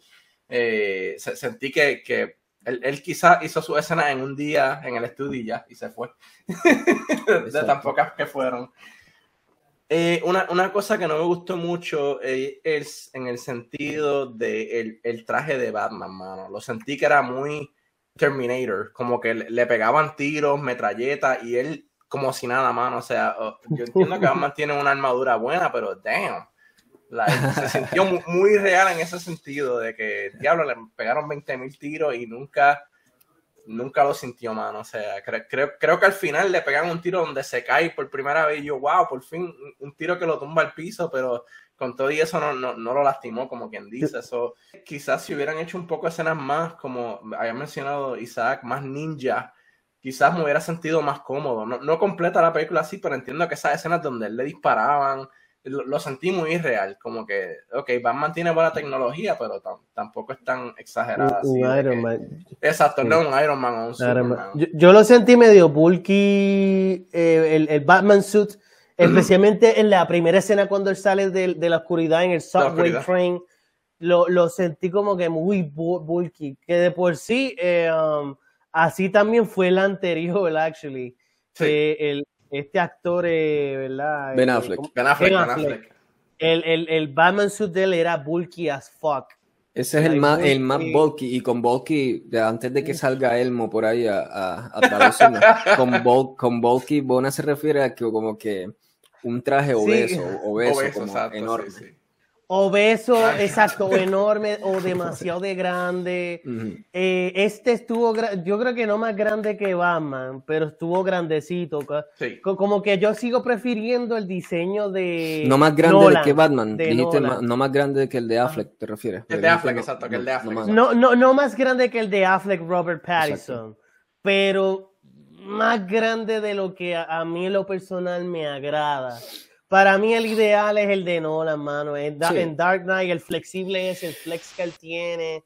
Eh, sentí que, que él, él quizás hizo su escena en un día en el estudio y ya, y se fue. de tan pocas que fueron. Eh, una, una, cosa que no me gustó mucho eh, es en el sentido de el, el, traje de Batman, mano. Lo sentí que era muy Terminator, como que le, le pegaban tiros, metralletas, y él como si nada, mano. O sea, yo entiendo que Batman tiene una armadura buena, pero damn. Se sintió muy, real en ese sentido, de que, diablo, le pegaron 20 mil tiros y nunca, nunca lo sintió, mano. O sea, creo, creo que al final le pegan un tiro donde se cae por primera vez y yo, wow, por fin, un tiro que lo tumba al piso, pero con todo y eso no, no, no lo lastimó, como quien dice. Eso, quizás si hubieran hecho un poco de escenas más, como había mencionado Isaac, más ninja, quizás me hubiera sentido más cómodo. No, no completa la película así, pero entiendo que esas escenas donde él le disparaban, lo, sentí muy irreal, como que, ok, Batman tiene buena tecnología, pero tampoco es tan exagerada. Un, Iron Man. Exacto, no un Iron Man o un Superman. Yo, lo sentí medio bulky, eh, el, Batman suit, especialmente en la primera escena cuando él sale de, la oscuridad en el subway train, lo, lo, sentí como que muy bulky, que de por sí, eh, um, así también fue el anterior, actually. el, este actor, eh, ¿verdad? Ben Affleck. Ben Affleck, El, el, el, Batman suit de él era bulky as fuck. Ese es el más, el más bulky, y con bulky, antes de que salga Elmo por ahí a, a, a con, con bulky, Bona se refiere a que como que un traje obeso, obeso, como enorme obeso, exacto, exacto, enorme o demasiado de grande. Eh, este estuvo, yo creo que no más grande que Batman, pero estuvo grandecito. Como que yo sigo prefiriendo el diseño de. No más grande que Batman, dijiste no más grande que el de Affleck, ¿te refieres? El de Affleck, exacto, que el de Affleck. No, no, no más grande que el de Affleck, Robert Pattinson, pero más grande de lo que a, a mí en lo personal me agrada. Para mí el ideal es el de Nolan, mano. En, Dark Knight el flexible es el flex que él tiene.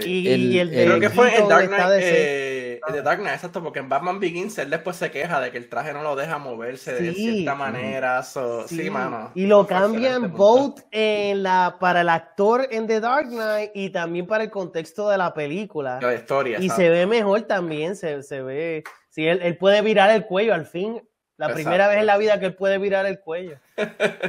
Y, el, de Creo que fue en Dark Knight, eh, el de Dark Knight, exacto, porque en Batman Begins él después se queja de que el traje no lo deja moverse de cierta manera. sí. mano. Y lo cambian both en la, para el actor en The Dark Knight y también para el contexto de la película. La historia. Y se ve mejor también, se, se ve. Sí, él, él, puede virar el cuello al fin. La primera vez en la vida que él puede virar el cuello.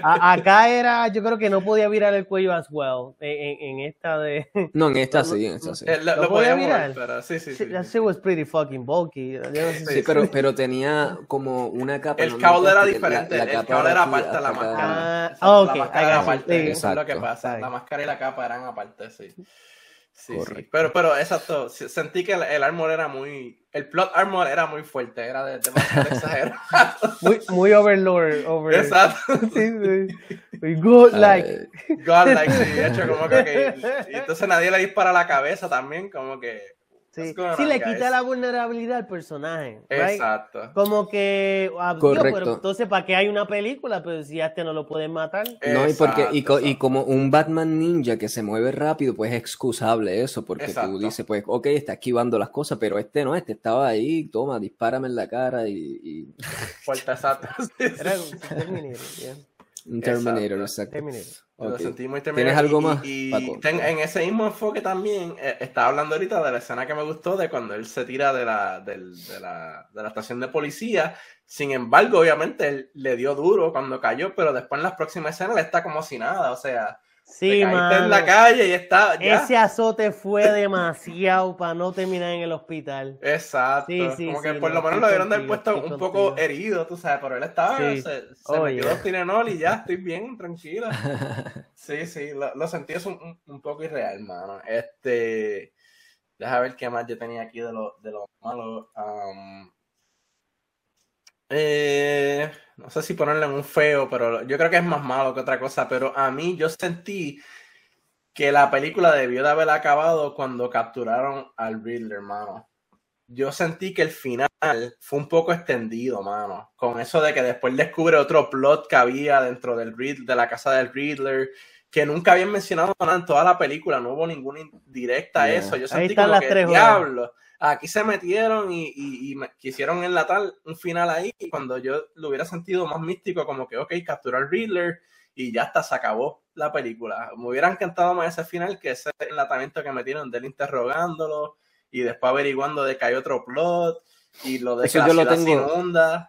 acá era, yo creo que no podía virar el cuello as well. En, esta de. No, en esta sí, en esta sí. Eh, lo, podía virar. pero sí, sí, sí. That shit was pretty fucking bulky. sí, pero, pero tenía como una capa. El cable era diferente. La, el cable era aparte de la máscara. Ah, ok. La máscara era aparte. Eso es lo que pasa. La máscara y la capa eran aparte, sí. Sí, sí, Pero, pero exacto, sentí que el, armor era muy. El plot armor era muy fuerte, era de, demasiado exagerado. Muy, muy overlord. Over... Exacto. Sí, sí. Godlike. Godlike, sí. De hecho, como que. Y entonces nadie le dispara la cabeza también, como que. Sí, sí le quita la vulnerabilidad al personaje. Exacto. Como que, ah, pero entonces, ¿para qué hay una película? Pues si a este no lo pueden matar. No, y porque y, y, como un Batman ninja que se mueve rápido, pues es excusable eso, porque tú dices, pues, ok, está esquivando las cosas, pero este no, este estaba ahí, toma, dispárame en la cara y... y... Fuerte, exacto. Era un Terminator, Un Terminator, exacto. ¿Tienes algo más? Y, en ese mismo enfoque también, eh, estaba hablando ahorita de la escena que me gustó de cuando él se tira de la, de, la, de la estación de policía. Sin embargo, obviamente, él le dio duro cuando cayó, pero después en las próximas escenas le está como si nada. O sea, Sí, en la calle y está. Ese azote fue demasiado para no terminar en el hospital. Exacto. Como que por lo menos lo del puesto un poco herido, tú sabes, pero él estaba. Se, se oh, metió yeah. y ya estoy bien, tranquila. sí, sí, lo, sentí eso un, poco irreal, mano. Este. Deja ver qué más yo tenía aquí de lo, de lo malo. eh no sé si ponerle en un feo, pero yo creo que es más malo que otra cosa, pero a mí yo sentí que la película debió de haber acabado cuando capturaron al Riddler, hermano. Yo sentí que el final fue un poco extendido, mano. Con eso de que después descubre otro plot que había dentro del Riddler, de la casa del Riddler, que nunca habían mencionado en toda la película, no hubo ninguna directa a eso. Yo sentí como que diablo aquí se metieron y, y, quisieron enlatar un final ahí y cuando yo lo hubiera sentido más místico como que, ok, capturar Riddler y ya hasta se acabó la película. Me hubiera encantado más ese final que ese enlatamiento que metieron de él interrogándolo y después averiguando de que hay otro plot y lo de eso yo lo tengo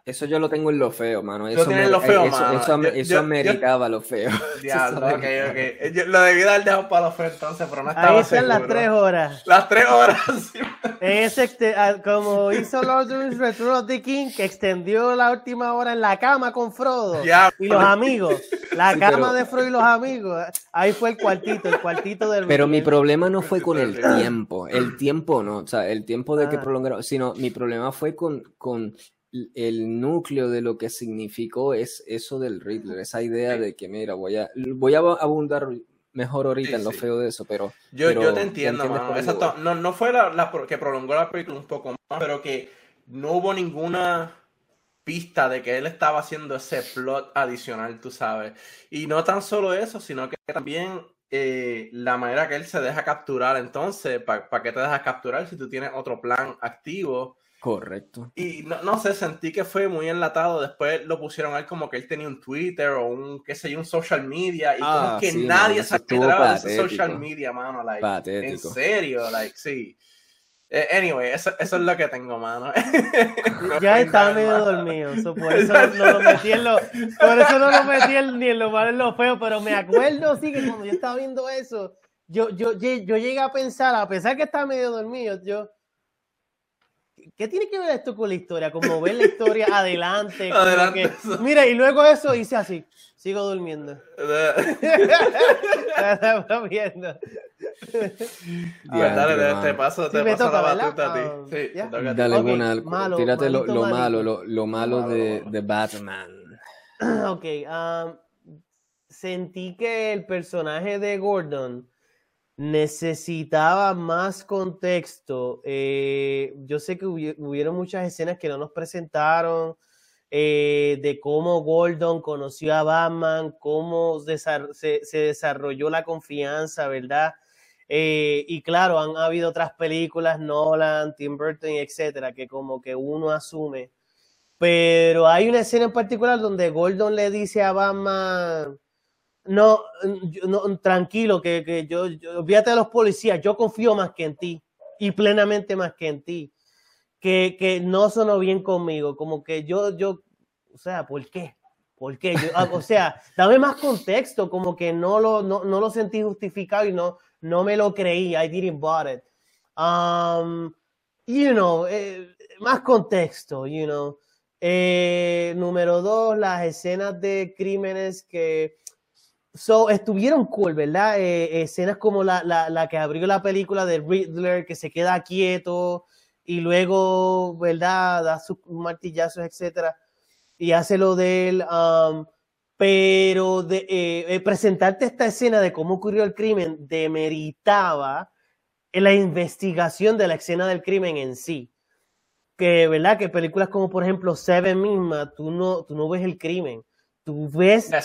eso yo lo tengo en lo feo mano. Eso me, lo feo, eso, mano. eso, eso ameritaba lo feo. Diablo, okay, okay. lo debí dar dejado para lo feo entonces pero no estaba ahí están las tres horas. Las tres horas sí. este, ah, como hizo Lord of Return the King que extendió la última hora en la cama con Frodo y los amigos. La cama de Frodo y los amigos ahí fue el cuartito el cuartito del pero mi problema no fue con el tiempo el tiempo no o sea el tiempo de que ah. prolongaron sino mi problema fue con, con el núcleo de lo que significó es eso del Riddler, esa idea de que, mira, voy a, voy a abundar mejor ahorita en lo feo de eso, pero... Yo, yo te entiendo, No, no fue la, que prolongó la película un poco más, pero que no hubo ninguna pista de que él estaba haciendo ese plot adicional, tú sabes. Y no tan solo eso, sino que también eh, la manera que él se deja capturar. Entonces, ¿para qué te dejas capturar si tú tienes otro plan activo? Correcto. Y no, no, sé, sentí que fue muy enlatado. Después lo pusieron a él como que él tenía un Twitter o un, qué sé yo, un social media. Y como ah, que nadie se de ese social media, mano. Like, En serio, like, sí. Eh, anyway, eso, eso, es lo que tengo, mano. ya estaba medio dormido, por eso no lo metí en lo, por eso no lo metí ni en lo malo ni en lo feo, pero me acuerdo sí que cuando yo estaba viendo eso, yo, yo, yo llegué a pensar, a pesar que estaba medio dormido, yo, ¿qué tiene que ver esto con la historia? Como ver la historia adelante. adelante. mira, y luego eso hice así, sigo durmiendo. Estamos viendo. dale, te paso, te paso la batuta a ti. Ah, sí, dale una, malo, tírate lo, lo malo, lo, lo, malo de, de Batman. Ok, um, sentí que el personaje de Gordon necesitaba más contexto. Eh, yo sé que hubieron muchas escenas que no nos presentaron eh, de cómo Gordon conoció a Batman, cómo se, desarrolló la confianza, ¿verdad? Eh, y claro, han habido otras películas, Nolan, Tim Burton, etcétera, que como que uno asume. Pero hay una escena en particular donde Gordon le dice a Batman, no, no tranquilo, que, que yo, yo, olvídate de los policías, yo confío más que en ti y plenamente más que en ti. Que, que no sonó bien conmigo, como que yo, yo, o sea, ¿por qué? ¿Por qué? Ah, o sea, dame más contexto, como que no lo, no, no, lo sentí justificado y no, no me lo creí, I didn't bought it. Um, you know, eh, más contexto, you know. Eh, número dos, las escenas de crímenes que So, estuvieron cool, ¿verdad? Eh, escenas como la, la, la, que abrió la película de Riddler, que se queda quieto y luego, ¿verdad? Da sus martillazos, etcétera, y hace lo de él. Um, pero eh, eh, presentarte esta escena de cómo ocurrió el crimen demeritaba la investigación de la escena del crimen en sí. Que, ¿verdad? Que películas como, por ejemplo, Seven misma, tú no, tú no ves el crimen tú ves la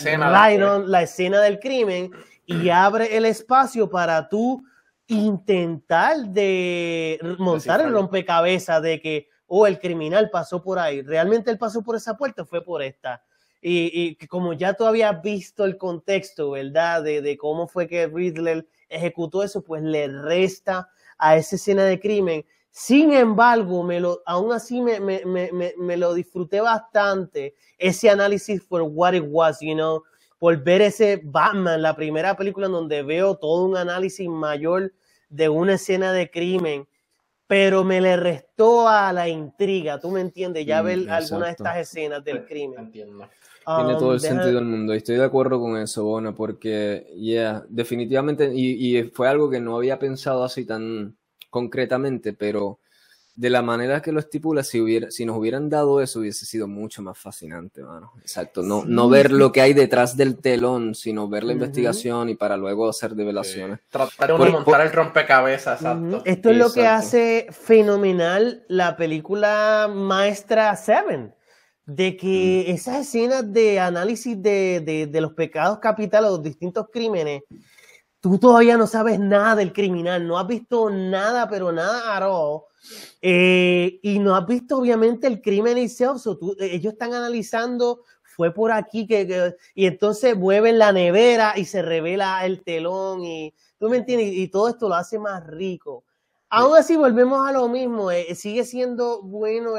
escena, del crimen y abre el espacio para tú intentar de montar el rompecabezas de que, oh, el criminal pasó por ahí. Realmente él pasó por esa puerta, fue por esta. Y, y como ya tú habías visto el contexto, ¿verdad? De, de cómo fue que Riddler ejecutó eso, pues le resta a esa escena de crimen. Sin embargo, me lo, aún así me, me, me, me, lo disfruté bastante, ese análisis for what it was, you know, por ver ese Batman, la primera película en donde veo todo un análisis mayor de una escena de crimen, pero me le restó a la intriga, tú me entiendes, ya ver alguna de estas escenas del crimen. Entiendo. Tiene todo el um, sentido del mundo. Y estoy de acuerdo con eso, Bona, porque, yeah, definitivamente, y, y, fue algo que no había pensado así tan, concretamente, pero de la manera que lo estipula, si, hubiera, si nos hubieran dado eso, hubiese sido mucho más fascinante, mano. Exacto. No, no ver lo que hay detrás del telón, sino ver la investigación y para luego hacer revelaciones. Tratar de montar el rompecabezas, exacto. Esto es lo que hace fenomenal la película maestra Seven. De que esas escenas de análisis de, de, de los pecados capitales, los distintos crímenes, tú todavía no sabes nada del criminal, no has visto nada, pero nada at eh, y no has visto obviamente el crimen itself, tú, eh, ellos están analizando, fue por aquí que, y entonces mueven la nevera y se revela el telón y tú me entiendes, y todo esto lo hace más rico. Aún así, volvemos a lo mismo. Eh, sigue siendo bueno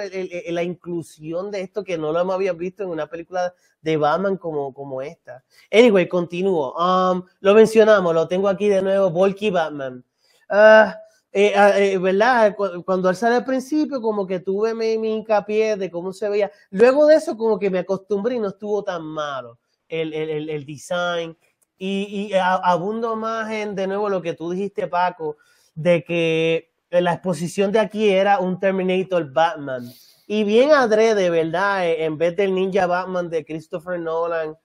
la inclusión de esto que no lo habíamos visto en una película de Batman como, como esta. Anyway, continúo. Um, lo mencionamos, lo tengo aquí de nuevo, Volky Batman. Ah, eh, ah, eh, ¿Verdad? Cuando él sale al principio, como que tuve mi, mi, hincapié de cómo se veía. Luego de eso, como que me acostumbré y no estuvo tan malo el, el, el design. Y, y abundo más en, de nuevo, lo que tú dijiste, Paco de que la exposición de aquí era un Terminator Batman. Y bien adrede, ¿verdad? Eh, en vez del Ninja Batman de Christopher Nolan.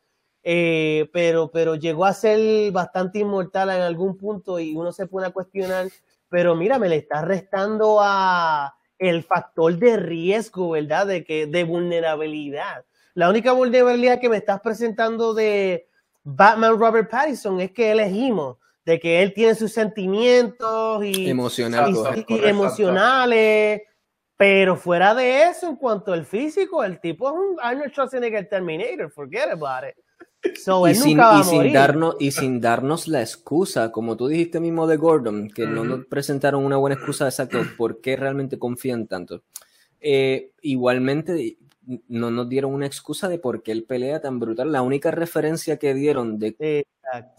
Eh, pero, pero llegó a ser bastante inmortal en algún punto y uno se pone a cuestionar, pero mira, me le está restando a el factor de riesgo, ¿verdad? De, que, de vulnerabilidad. La única vulnerabilidad que me estás presentando de Batman Robert Pattinson es que elegimos de que él tiene sus sentimientos y, emocionales, pero fuera de eso, en cuanto al físico, el tipo es un Arnold Schwarzenegger Terminator, forget about it. y, sin, y, sin darnos, y sin darnos la excusa, como tú dijiste mismo de Gordon, que no nos presentaron una buena excusa exacta por qué realmente confían tanto. Eh, igualmente, no nos dieron una excusa de por qué él pelea tan brutal. La única referencia que dieron de,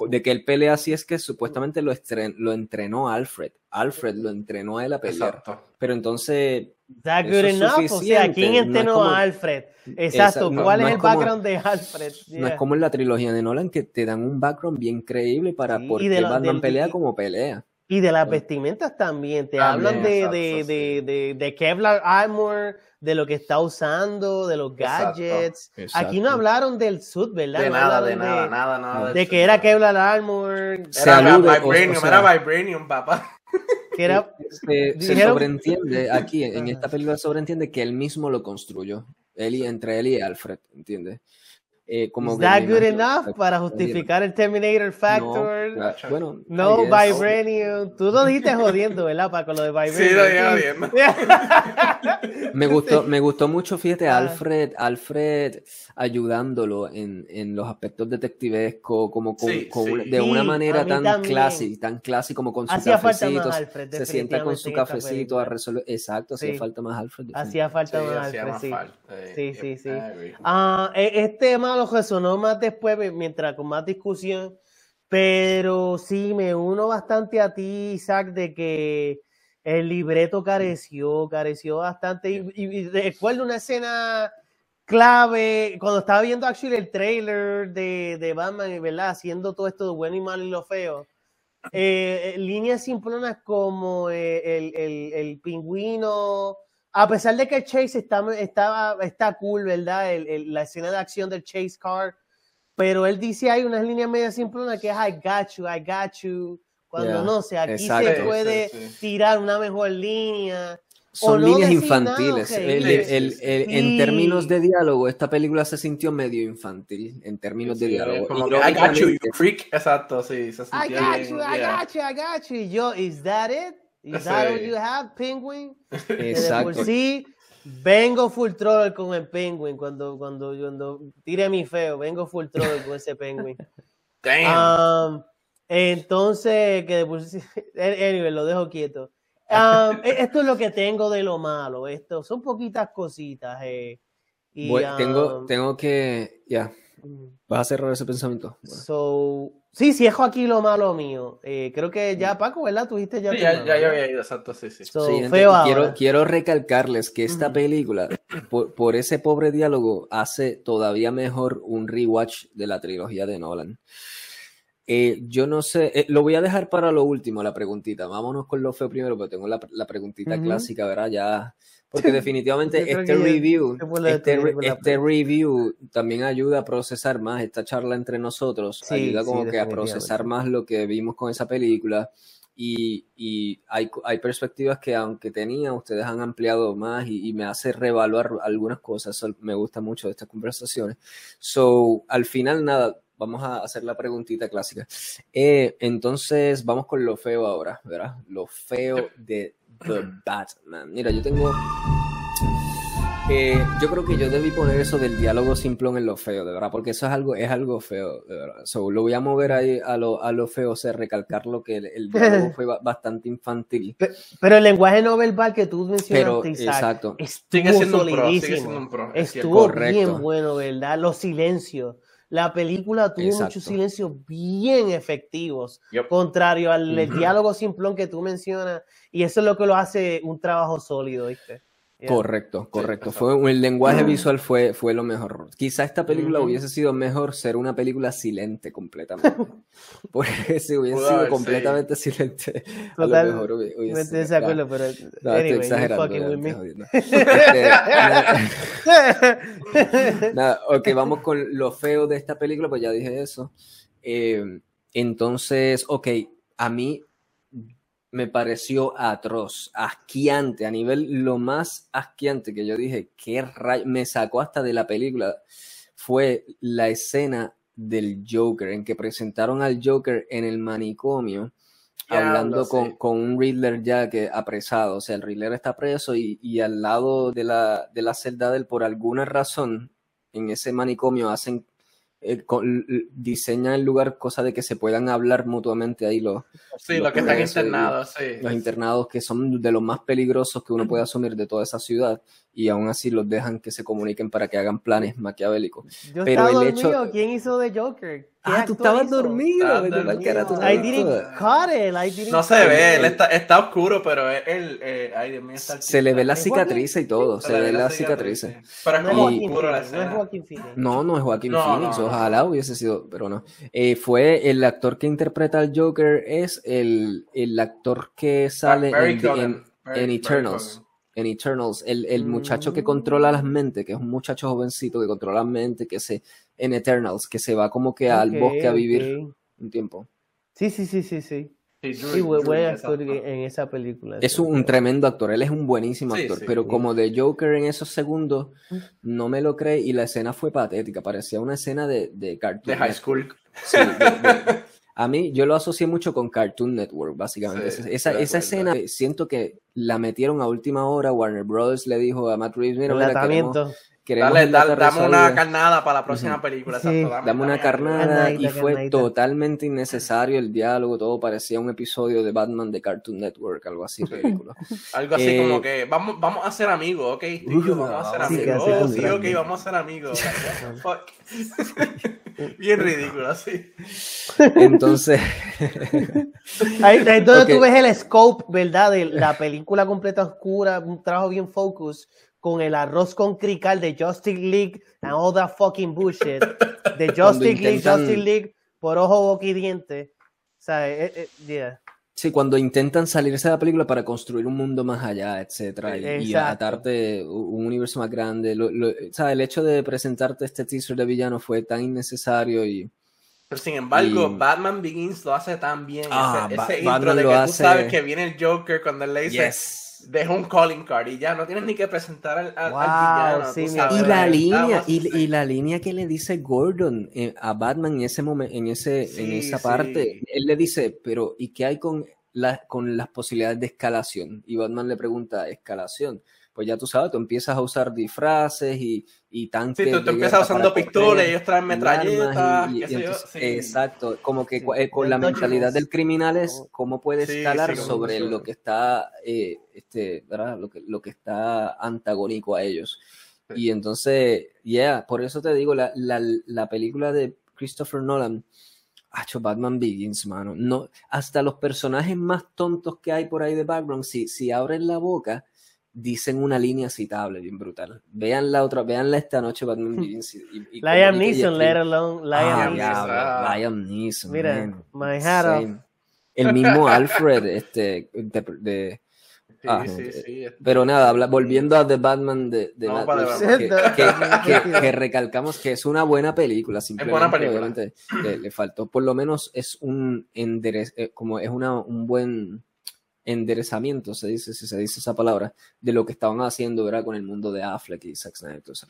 de que él pelea así es que supuestamente lo, lo entrenó Alfred. Alfred lo entrenó a él a pelear. Pero entonces. That good enough. O sea, ¿quién entrenó a Alfred? Exacto. ¿Cuál es el background de Alfred? No es como en la trilogía de Nolan que te dan un background bien creíble para por qué Batman pelea como pelea. Y de las vestimentas también. Te hablan de, de, de, de, Kevlar Armor de lo que está usando, de los gadgets. Aquí no hablaron del suit, ¿verdad? De nada, de nada, nada, nada. De que era Kevlar Armor. Era Vibranium, era Vibranium, papá. Que era, se, sobreentiende aquí, en esta película sobreentiende que él mismo lo construyó. Él y, entre él y Alfred, ¿entiendes? Eh, como ¿Is that good enough para justificar el Terminator Factor? No, bueno, no Vibranium. Tú lo dijiste jodiendo, ¿verdad? Para con lo de Vibranium. Sí, lo dije jodiendo. me gustó, me gustó mucho, fíjate, ah. Alfred, Alfred ayudándolo en, en los aspectos detectivescos, como con, de una manera tan clásica, tan clásica como con su hacía cafecito. Falta más Alfred, se sienta con su cafecito a resolver. Exacto, hacía falta más Alfred. Hacía falta más Alfred, sí. Sí, sí, sí. Ah, e, este más lo resonó más después, mientras con más discusión, pero sí, me uno bastante a ti, Isaac, de que el libreto careció, careció bastante, y, recuerdo una escena clave, cuando estaba viendo actually el trailer de, de Batman, ¿verdad? Haciendo todo esto de bueno y malo y lo feo. Eh, eh, líneas simplonas como eh, el, el, el, pingüino, a pesar de que chase está, está, está cool, ¿verdad? El, la escena de acción del chase car, pero él dice hay unas líneas medio simplonas que es I got you, I got you, cuando no sé, aquí se puede tirar una mejor línea. Son líneas infantiles. En términos de diálogo, esta película se sintió medio infantil en términos de diálogo. I got you, you freak. Exacto, sí. Se I got you, I got you, I got you. Yo, is that it? Is that all you have, Penguin? Exacto. sí, vengo full troll con el Penguin cuando, cuando, cuando tire mi feo, vengo full troll con ese Penguin. Damn. Um, entonces, que anyway, lo dejo quieto. Um, esto es lo que tengo de lo malo. Esto son poquitas cositas. Eh, y, tengo, um, tengo que. Ya. Mm. ¿Vas a cerrar ese pensamiento? So, Sí, sí, es aquí lo malo mío. Eh, creo que ya, Paco, ¿verdad? Tuviste ya. Sí, ya, ya, había ido, exacto, sí, sí. quiero, quiero recalcarles que esta película, por, ese pobre diálogo, hace todavía mejor un rewatch de la trilogía de Nolan. Eh, yo no sé, eh, lo voy a dejar para lo último, la preguntita. Vámonos con lo feo primero, pero tengo la, la preguntita clásica, ¿verdad? Ya porque definitivamente este review, este, este review también ayuda a procesar más esta charla entre nosotros, ayuda como que a procesar más lo que vimos con esa película. Y, y hay, hay, perspectivas que aunque tenía, ustedes han ampliado más y, me hace reevaluar algunas cosas. me gusta mucho de estas conversaciones. So, al final, nada, vamos a hacer la preguntita clásica. Eh, entonces, vamos con lo feo ahora, ¿verdad? Lo feo de The Batman. Mira, yo tengo. Eh, yo creo que yo debí poner eso del diálogo simplón en lo feo, de verdad, porque eso es algo, es algo feo, de verdad. lo voy a mover ahí a lo, a lo feo, o sea, recalcar lo que el, diálogo fue bastante infantil. Pero, el lenguaje no verbal que tú mencionaste, exacto. estuvo solidísimo. Estuvo bien bueno, ¿verdad? Los silencios. La película tuvo muchos silencios bien efectivos, contrario al diálogo simplón que tú mencionas, y eso es lo que lo hace un trabajo sólido, ¿viste? Correcto, correcto. fue, el lenguaje visual fue, fue lo mejor. Quizá esta película hubiese sido mejor ser una película silente completamente. Porque si hubiese sido completamente silente, a lo mejor hubiese sido. acuerdo, pero. No, anyway, estoy exagerando. Este, nada, ok, vamos con lo feo de esta película, pues ya dije eso. Eh, entonces, ok, a mí me pareció atroz, asquiante, a nivel lo más asquiante que yo dije, qué rayo, me sacó hasta de la película, fue la escena del Joker, en que presentaron al Joker en el manicomio, hablando con, con, un Riddler ya que apresado, o sea, el Riddler está preso y, y al lado de la, de la celda de él, por alguna razón, en ese manicomio hacen eh, diseña el lugar cosa de que se puedan hablar mutuamente ahí los, sí, los, que están internados, sí. los internados que son de los más peligrosos que uno puede asumir de toda esa ciudad y aún así los dejan que se comuniquen para que hagan planes maquiavélicos. Yo Pero el hecho... ¿quién hizo de Joker? Ah, tú estabas dormido. No se ve, está, está, oscuro, pero él, eh, ay Dios mío, está Se le ve la cicatriz y todo, se, le ve la cicatriz. Pero es como oscuro la No es Joaquín Phoenix. No, no es Joaquín Phoenix, ojalá hubiese sido, pero no. Eh, fue el actor que interpreta al Joker, es el, el actor que sale en, en, Eternals en Eternals, el, el muchacho que controla las mentes, que es un muchacho jovencito que controla las mentes, que se, en Eternals, que se va como que al bosque a vivir un tiempo. Sí, sí, sí, sí, sí. Sí, voy a actor en esa película. Es un, tremendo actor, él es un buenísimo actor, pero como de Joker en esos segundos, no me lo cree y la escena fue patética, parecía una escena de, de cartoon. De high school. Sí, a mí, yo lo asocié mucho con Cartoon Network, básicamente. esa, esa escena, siento que la metieron a última hora. Warner Brothers le dijo a Matt Reeves: Mira, mira queremos, Dale, dame una carnada para la próxima película. dame, una carnada y fue totalmente innecesario el diálogo, todo parecía un episodio de Batman de Cartoon Network, algo así ridículo. algo así como eh, que vamos, vamos a ser amigos, ok, vamos a ser amigos. Oh, sí, ok, vamos a ser amigos. Bien ridículo, así. Entonces. ahí, ahí donde tú ves el scope, ¿verdad? De la película completa oscura, un trabajo bien focus con el arroz con crical de Justice League and all that fucking bullshit de Justice League, Justice League por ojo, boca y diente. O sea, eh, eh, yeah. Sí, cuando intentan salirse de la película para construir un mundo más allá, etcétera, y, atarte un universo más grande. Lo, El hecho de presentarte este teaser de villano fue tan innecesario y. Pero sin embargo, Batman Begins lo hace tan bien. Ah, ese, intro de que tú sabes que viene el Joker cuando él le dice deja un calling card y ya no tienes ni que presentar al, al, villano. y la línea, y, la línea que le dice Gordon eh, a Batman en ese momento, en ese, en esa parte, él le dice, pero ¿y qué hay con, la, con las posibilidades de escalación? Y Batman le pregunta, ¿escalación? Pues ya tú sabes, tú empiezas a usar disfraces y, y tanques. Sí, tú, empiezas usando pistolas, ellos traen metralletas. Exacto, como que eh, con la mentalidad del criminal es cómo puedes escalar sobre lo que está, eh, este, ¿verdad? Lo que, lo que está antagónico a ellos. Y entonces, yeah, por eso te digo, la, la, la película de Christopher Nolan, hecho Batman Begins, mano. No, hasta los personajes más tontos que hay por ahí de background, si, si abren la boca, dicen una línea citable bien brutal. Veanla otra, veanla esta noche Batman Begins. Y, Liam Neeson, let alone Liam ah, Liam Neeson. Mira, my hat El mismo Alfred, este, de, ah, eh, pero nada, volviendo a The Batman de, de que, recalcamos que es una buena película, simplemente le, faltó, por lo menos es un enderez, eh, como es una, un buen enderezamiento, se dice, si se dice esa palabra, de lo que estaban haciendo, ¿verdad? Con el mundo de Affleck y Zack Snyder, todo ese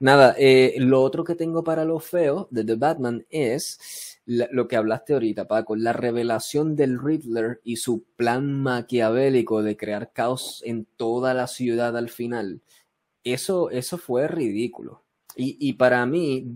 Nada, eh, lo otro que tengo para lo feo de The Batman es lo que hablaste ahorita, Paco, la revelación del Riddler y su plan maquiavélico de crear caos en toda la ciudad al final. Eso, eso fue ridículo. Y, y para mí,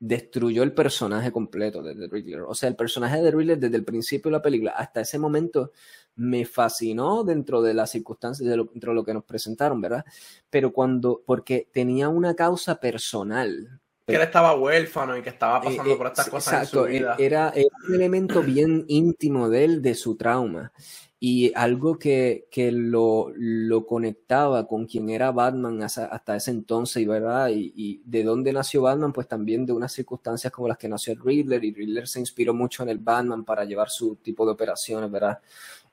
destruyó el personaje completo de The Riddler. O sea, el personaje de Riddler desde el principio de la película hasta ese momento me fascinó dentro de las circunstancias, de lo, dentro de lo que nos presentaron, ¿verdad? Pero cuando, porque tenía una causa personal. Que él estaba huérfano y que estaba eh, pasando por estas eh, cosas en su vida. Era, era, un elemento bien íntimo de él, de su trauma. Y algo que, que lo, lo, conectaba con quien era Batman hasta, hasta ese entonces, ¿verdad? Y, y, de dónde nació Batman, pues también de unas circunstancias como las que nació el Riddler, y Riddler se inspiró mucho en el Batman para llevar su tipo de operaciones, ¿verdad?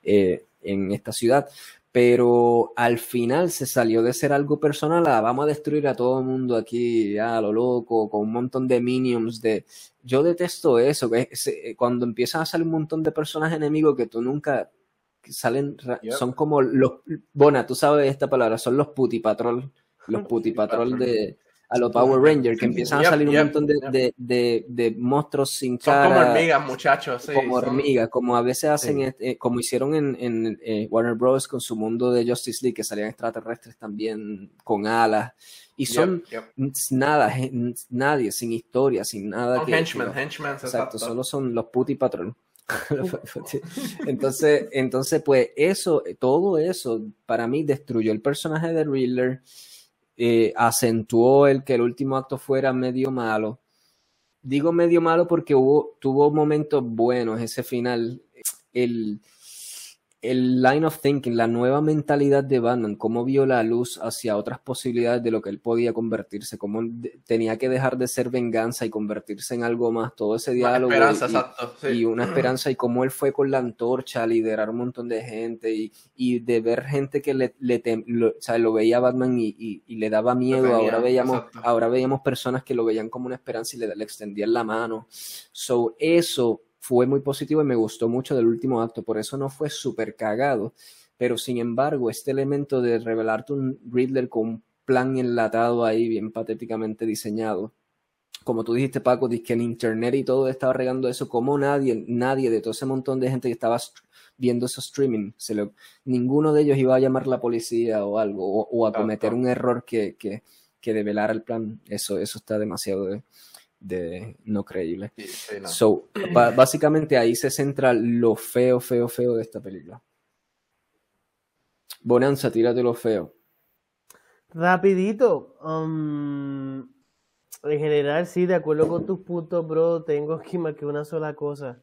Eh, en esta ciudad. Pero al final se salió de ser algo personal a vamos a destruir a todo el mundo aquí, a lo loco, con un montón de minions de... Yo detesto eso, que cuando empiezan a salir un montón de personajes enemigos que tú nunca salen, son como los, Bona, tú sabes esta palabra, son los putipatrol, los putipatrol de, a los Power Rangers, que empiezan a salir un montón de, de, de, monstruos sin cara. como hormigas, muchachos. como hormigas, como a veces hacen, eh, como hicieron en, en eh, Warner Bros. con su mundo de Justice League, que salían extraterrestres también con alas. Y son nada, nadie, sin historia, sin nada. henchmen, henchmen, exacto, solo son los puti patrón. entonces, entonces, pues eso, todo eso para mí destruyó el personaje de Riddler eh, acentuó el que el último acto fuera medio malo. Digo medio malo porque hubo, tuvo momentos buenos ese final. El, el line of thinking, la nueva mentalidad de Batman, cómo vio la luz hacia otras posibilidades de lo que él podía convertirse, cómo tenía que dejar de ser venganza y convertirse en algo más, todo ese diálogo. Una esperanza, y, exacto, y, una esperanza, y cómo él fue con la antorcha a liderar un montón de gente y, y de ver gente que le, le lo, o sea, lo, veía Batman y, le daba miedo, ahora, veíamos, ahora veíamos personas que lo veían como una esperanza y le, le extendían la mano. So, eso fue muy positivo y me gustó mucho del último acto, por eso no fue súper cagado, pero sin embargo, este elemento de revelarte un Riddler con un plan enlatado ahí, bien patéticamente diseñado, como tú dijiste, Paco, que el internet y todo estaba regando eso, como nadie, nadie de todo ese montón de gente que estaba viendo ese streaming, se ninguno de ellos iba a llamar a la policía o algo, o, a cometer un error que, que, que develara el plan. Eso, eso está demasiado de, de no creíble. So, básicamente ahí se centra lo feo, feo, feo de esta película. Bonanza, tírate lo feo. Rapidito. Um, en general, sí, de acuerdo con tus puntos, bro. Tengo aquí más que una sola cosa.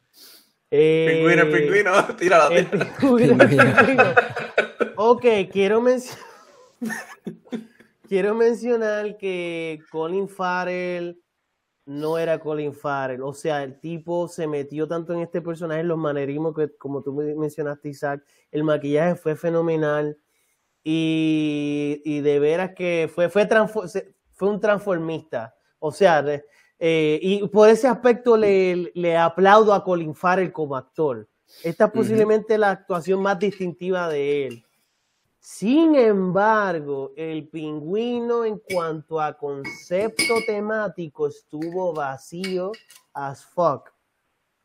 Eh, pingüino, pingüino, tírala. pingüino. ok, quiero mencionar. quiero mencionar que Colin Farrell no era Colin Farrell. O sea, el tipo se metió tanto en este personaje, los manerismos que, como tú mencionaste, Isaac, el maquillaje fue fenomenal. Y, de veras que fue, fue, fue un transformista. O sea, eh, y por ese aspecto le, le, aplaudo a Colin Farrell como actor. Esta es posiblemente la actuación más distintiva de él. Sin embargo, el pingüino en cuanto a concepto temático estuvo vacío as fuck.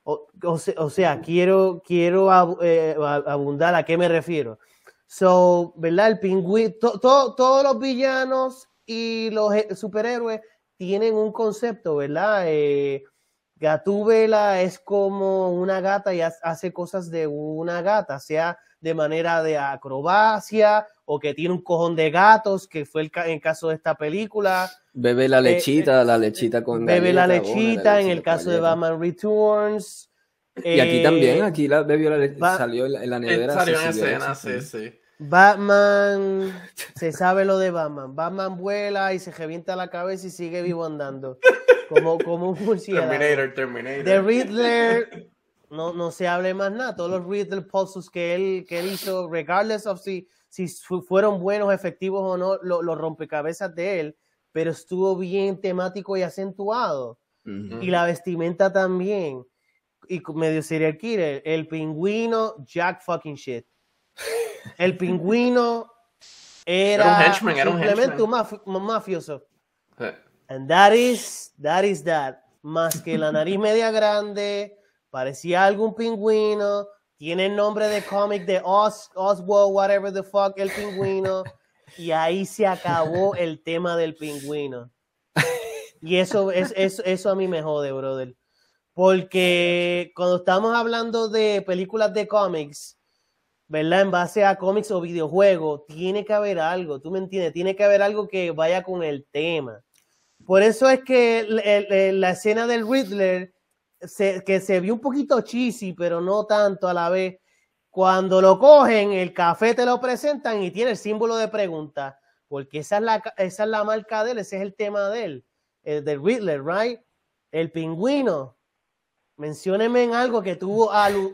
O, sea, quiero, quiero eh, abundar a qué me refiero. So, ¿verdad? El pingüino, todos los villanos y los superhéroes tienen un concepto, ¿verdad? Eh, Gatúbela es como una gata y hace cosas de una gata, sea de manera de acrobacia o que tiene un cojón de gatos, que fue el, en caso de esta película. Bebe la eh, lechita, la lechita con Bebe la lechita, en el caso de Batman Returns. Y aquí también, eh, aquí la bebió la lechita, salió en la nevera. Salió en escena, sí, sí. Batman, se sabe lo de Batman. Batman vuela y se revienta la cabeza y sigue vivo andando. Como, como un murciélago. Terminator, Terminator. The Riddler, no, no se hable más nada. Todos los Riddler puzzles que él, que él hizo, regardless of si, si fueron buenos, efectivos o no, los rompecabezas de él, pero estuvo bien temático y acentuado. Y la vestimenta también. Y medio serial killer. El pingüino, Jack fucking shit. El pingüino era, simplemente un, mafioso. And that is, that is that. Más que la nariz media grande, parecía algún pingüino, tiene el nombre de cómic de Oswald, whatever the fuck, el pingüino, y ahí se acabó el tema del pingüino. Y eso, es, eso a mí me jode, brother. Porque cuando estamos hablando de películas de cómics, ¿verdad? En base a cómics o videojuegos, tiene que haber algo, ¿tú me entiendes? Tiene que haber algo que vaya con el tema. Por eso es que la escena del Riddler, que se vio un poquito cheesy, pero no tanto a la vez, cuando lo cogen, el café te lo presentan y tiene el símbolo de pregunta, porque esa es la, esa es la marca de él, ese es el tema de él, el del Riddler, right? El pingüino. Mencióneme en algo que tuvo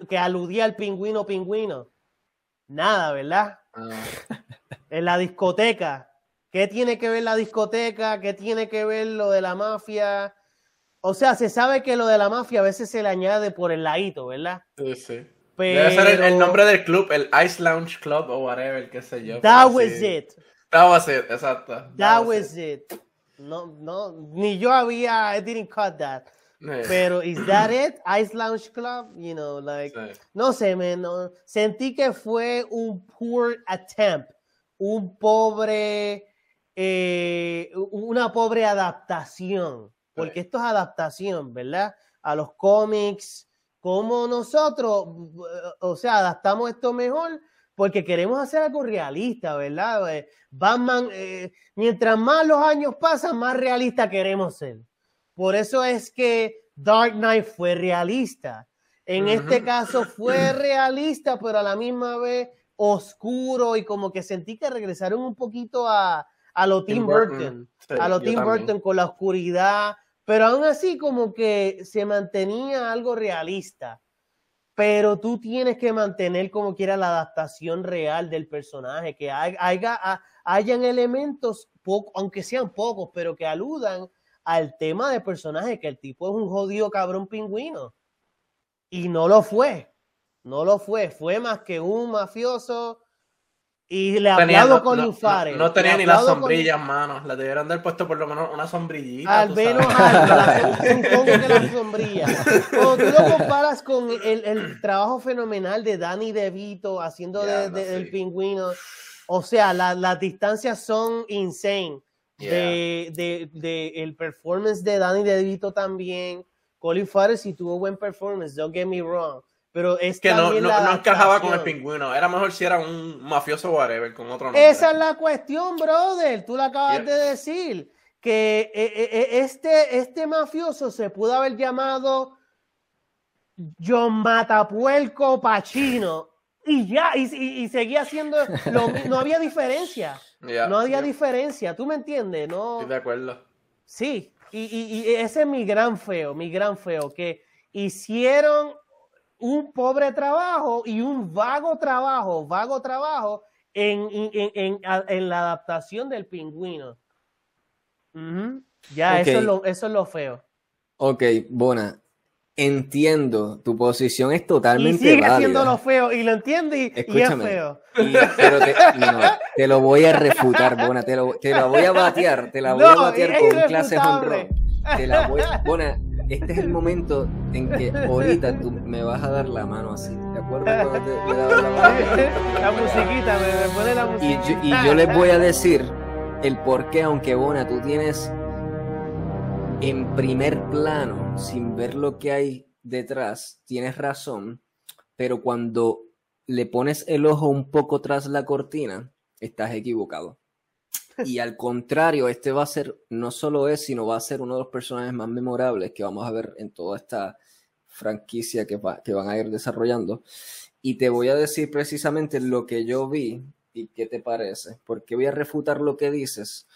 que aludía al pingüino pingüino. Nada, ¿verdad? Ah. En la discoteca. ¿Qué tiene que ver la discoteca? ¿Qué tiene que ver lo de la mafia? O sea, se sabe que lo de la mafia a veces se le añade por el ladito, ¿verdad? Sí, sí. Debe ser el, nombre del club, el Ice Lounge Club o whatever, qué sé yo. That was it. That was it, exacto. That, was, it. No, no, ni yo había, I didn't cut that. Pero, ¿is that it? Ice Lounge Club? You know, like, no sé, man, no. sentí que fue un poor attempt, un pobre, eh, una pobre adaptación, porque esto es adaptación, ¿verdad? A los cómics, como nosotros, o sea, adaptamos esto mejor porque queremos hacer algo realista, ¿verdad? Eh, Batman, eh, mientras más los años pasan, más realista queremos ser. Por eso es que Dark Knight fue realista. En este caso fue realista, pero a la misma vez oscuro y como que sentí que regresaron un poquito a, a lo Tim Burton, a lo Tim Burton con la oscuridad, pero aún así como que se mantenía algo realista. Pero tú tienes que mantener como quiera la adaptación real del personaje, que haya, hayan elementos, aunque sean pocos, pero que aludan al tema del personaje, que el tipo es un jodido cabrón pingüino. Y no lo fue, no lo fue, fue más que un mafioso y le aplaudo con no, No, tenía ni las sombrillas, mano. Le debieron haber puesto por lo menos una sombrillita. Al menos algo, supongo que la sombrilla. Cuando tú lo comparas con el, el trabajo fenomenal de Danny DeVito haciendo de, del pingüino, o sea, la, las distancias son insane. De, de, de, el performance de Danny DeVito también. Colin Farrell sí tuvo buen performance, don't get me wrong pero es que no, no, encajaba con el pingüino. Era mejor si era un mafioso whatever, con otro nombre. Esa es la cuestión, brother. Tú lo acabas de decir. Que eh, eh, eh, este, este mafioso se pudo haber llamado John Matapuelco Pachino. Y ya, y, seguía siendo. no había diferencia. no había diferencia. ¿Tú me entiendes? No. Estoy de acuerdo. Sí. Y, y ese es mi gran feo, mi gran feo. Que hicieron un pobre trabajo y un vago trabajo, vago trabajo en, en, en, la adaptación del pingüino. Ya, eso, es lo, eso es lo feo. Ok, Bona, entiendo, tu posición es totalmente y sigue siendo lo feo, y lo entiende y, es feo. pero te, lo voy a refutar, Bona, te lo, te la voy a batear, te la voy a batear con clase home Te la voy, Bona, este es el momento en que ahorita tú me vas a dar la mano así. ¿De acuerdo? la, musiquita, me, pone la musiquita. Y yo, les voy a decir el por qué, aunque Bona, tú tienes en primer plano, sin ver lo que hay detrás, tienes razón, pero cuando le pones el ojo un poco tras la cortina, estás equivocado. Y al contrario, este va a ser, no solo es, sino va a ser uno de los personajes más memorables que vamos a ver en toda esta franquicia que, que van a ir desarrollando. Y te voy a decir precisamente lo que yo vi y qué te parece, porque voy a refutar lo que dices,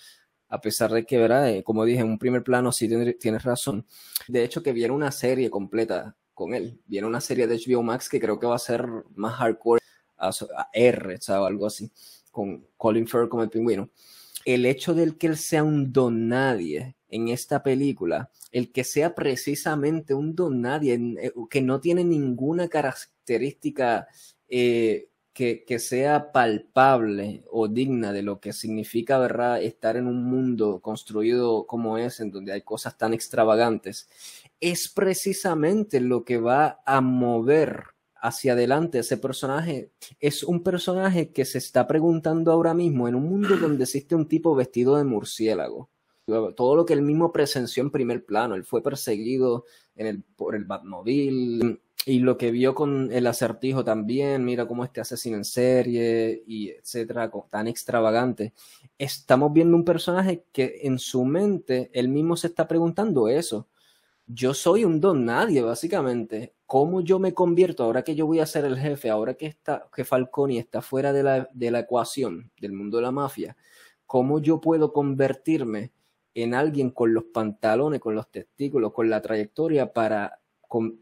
a pesar de que, ¿verdad? Eh, como dije, en un primer plano sí tienes razón. De hecho, que viene una serie completa con él. Viene una serie de HBO Max que creo que va a ser más hardcore, a, R, o algo así, con Colin Firth como el pingüino el hecho de que él sea un don nadie en esta película, el que sea precisamente un don nadie, eh, que no tiene ninguna característica eh, que, que, sea palpable o digna de lo que significa, ¿verdad?, estar en un mundo construido como es, en donde hay cosas tan extravagantes, es precisamente lo que va a mover hacia adelante ese personaje es un personaje que se está preguntando ahora mismo en un mundo donde existe un tipo vestido de murciélago. Todo lo que él mismo presenció en primer plano, él fue perseguido en el, por el Batmobile y lo que vio con el acertijo también, mira cómo este asesino en serie y etcétera, tan extravagante. Estamos viendo un personaje que en su mente él mismo se está preguntando eso. Yo soy un don nadie, básicamente cómo yo me convierto ahora que yo voy a ser el jefe, ahora que, está, que Falconi está fuera de la, de la ecuación del mundo de la mafia, cómo yo puedo convertirme en alguien con los pantalones, con los testículos, con la trayectoria para,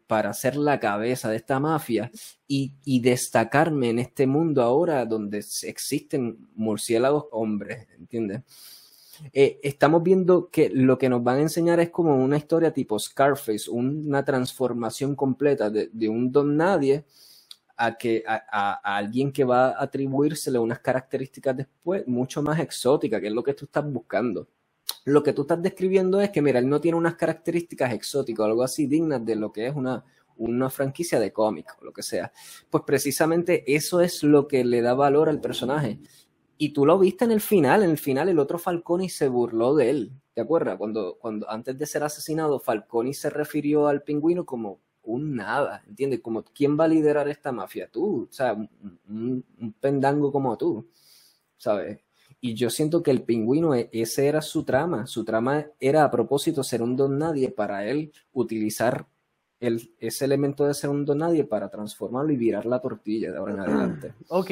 para ser la cabeza de esta mafia y, y, destacarme en este mundo ahora donde existen murciélagos hombres, ¿entiendes? Eh, estamos viendo que lo que nos van a enseñar es como una historia tipo Scarface, una transformación completa de, un don nadie a que a, alguien que va a atribuírsele unas características después mucho más exóticas, que es lo que tú estás buscando. Lo que tú estás describiendo es que, mira, él no tiene unas características exóticas algo así dignas de lo que es una, una franquicia de cómic o lo que sea. Pues precisamente eso es lo que le da valor al personaje. Y tú lo viste en el final, en el final el otro Falconi se burló de él, ¿te acuerdas? Cuando, cuando antes de ser asesinado, Falconi se refirió al pingüino como un nada, ¿entiendes? Como, ¿quién va a liderar esta mafia? Tú, o sea, un, pendango como tú, ¿sabes? Y yo siento que el pingüino, e, ese era su trama, su trama era a propósito ser un don nadie para él utilizar el, ese elemento de ser un don nadie para transformarlo y virar la tortilla de ahora en adelante. Ok,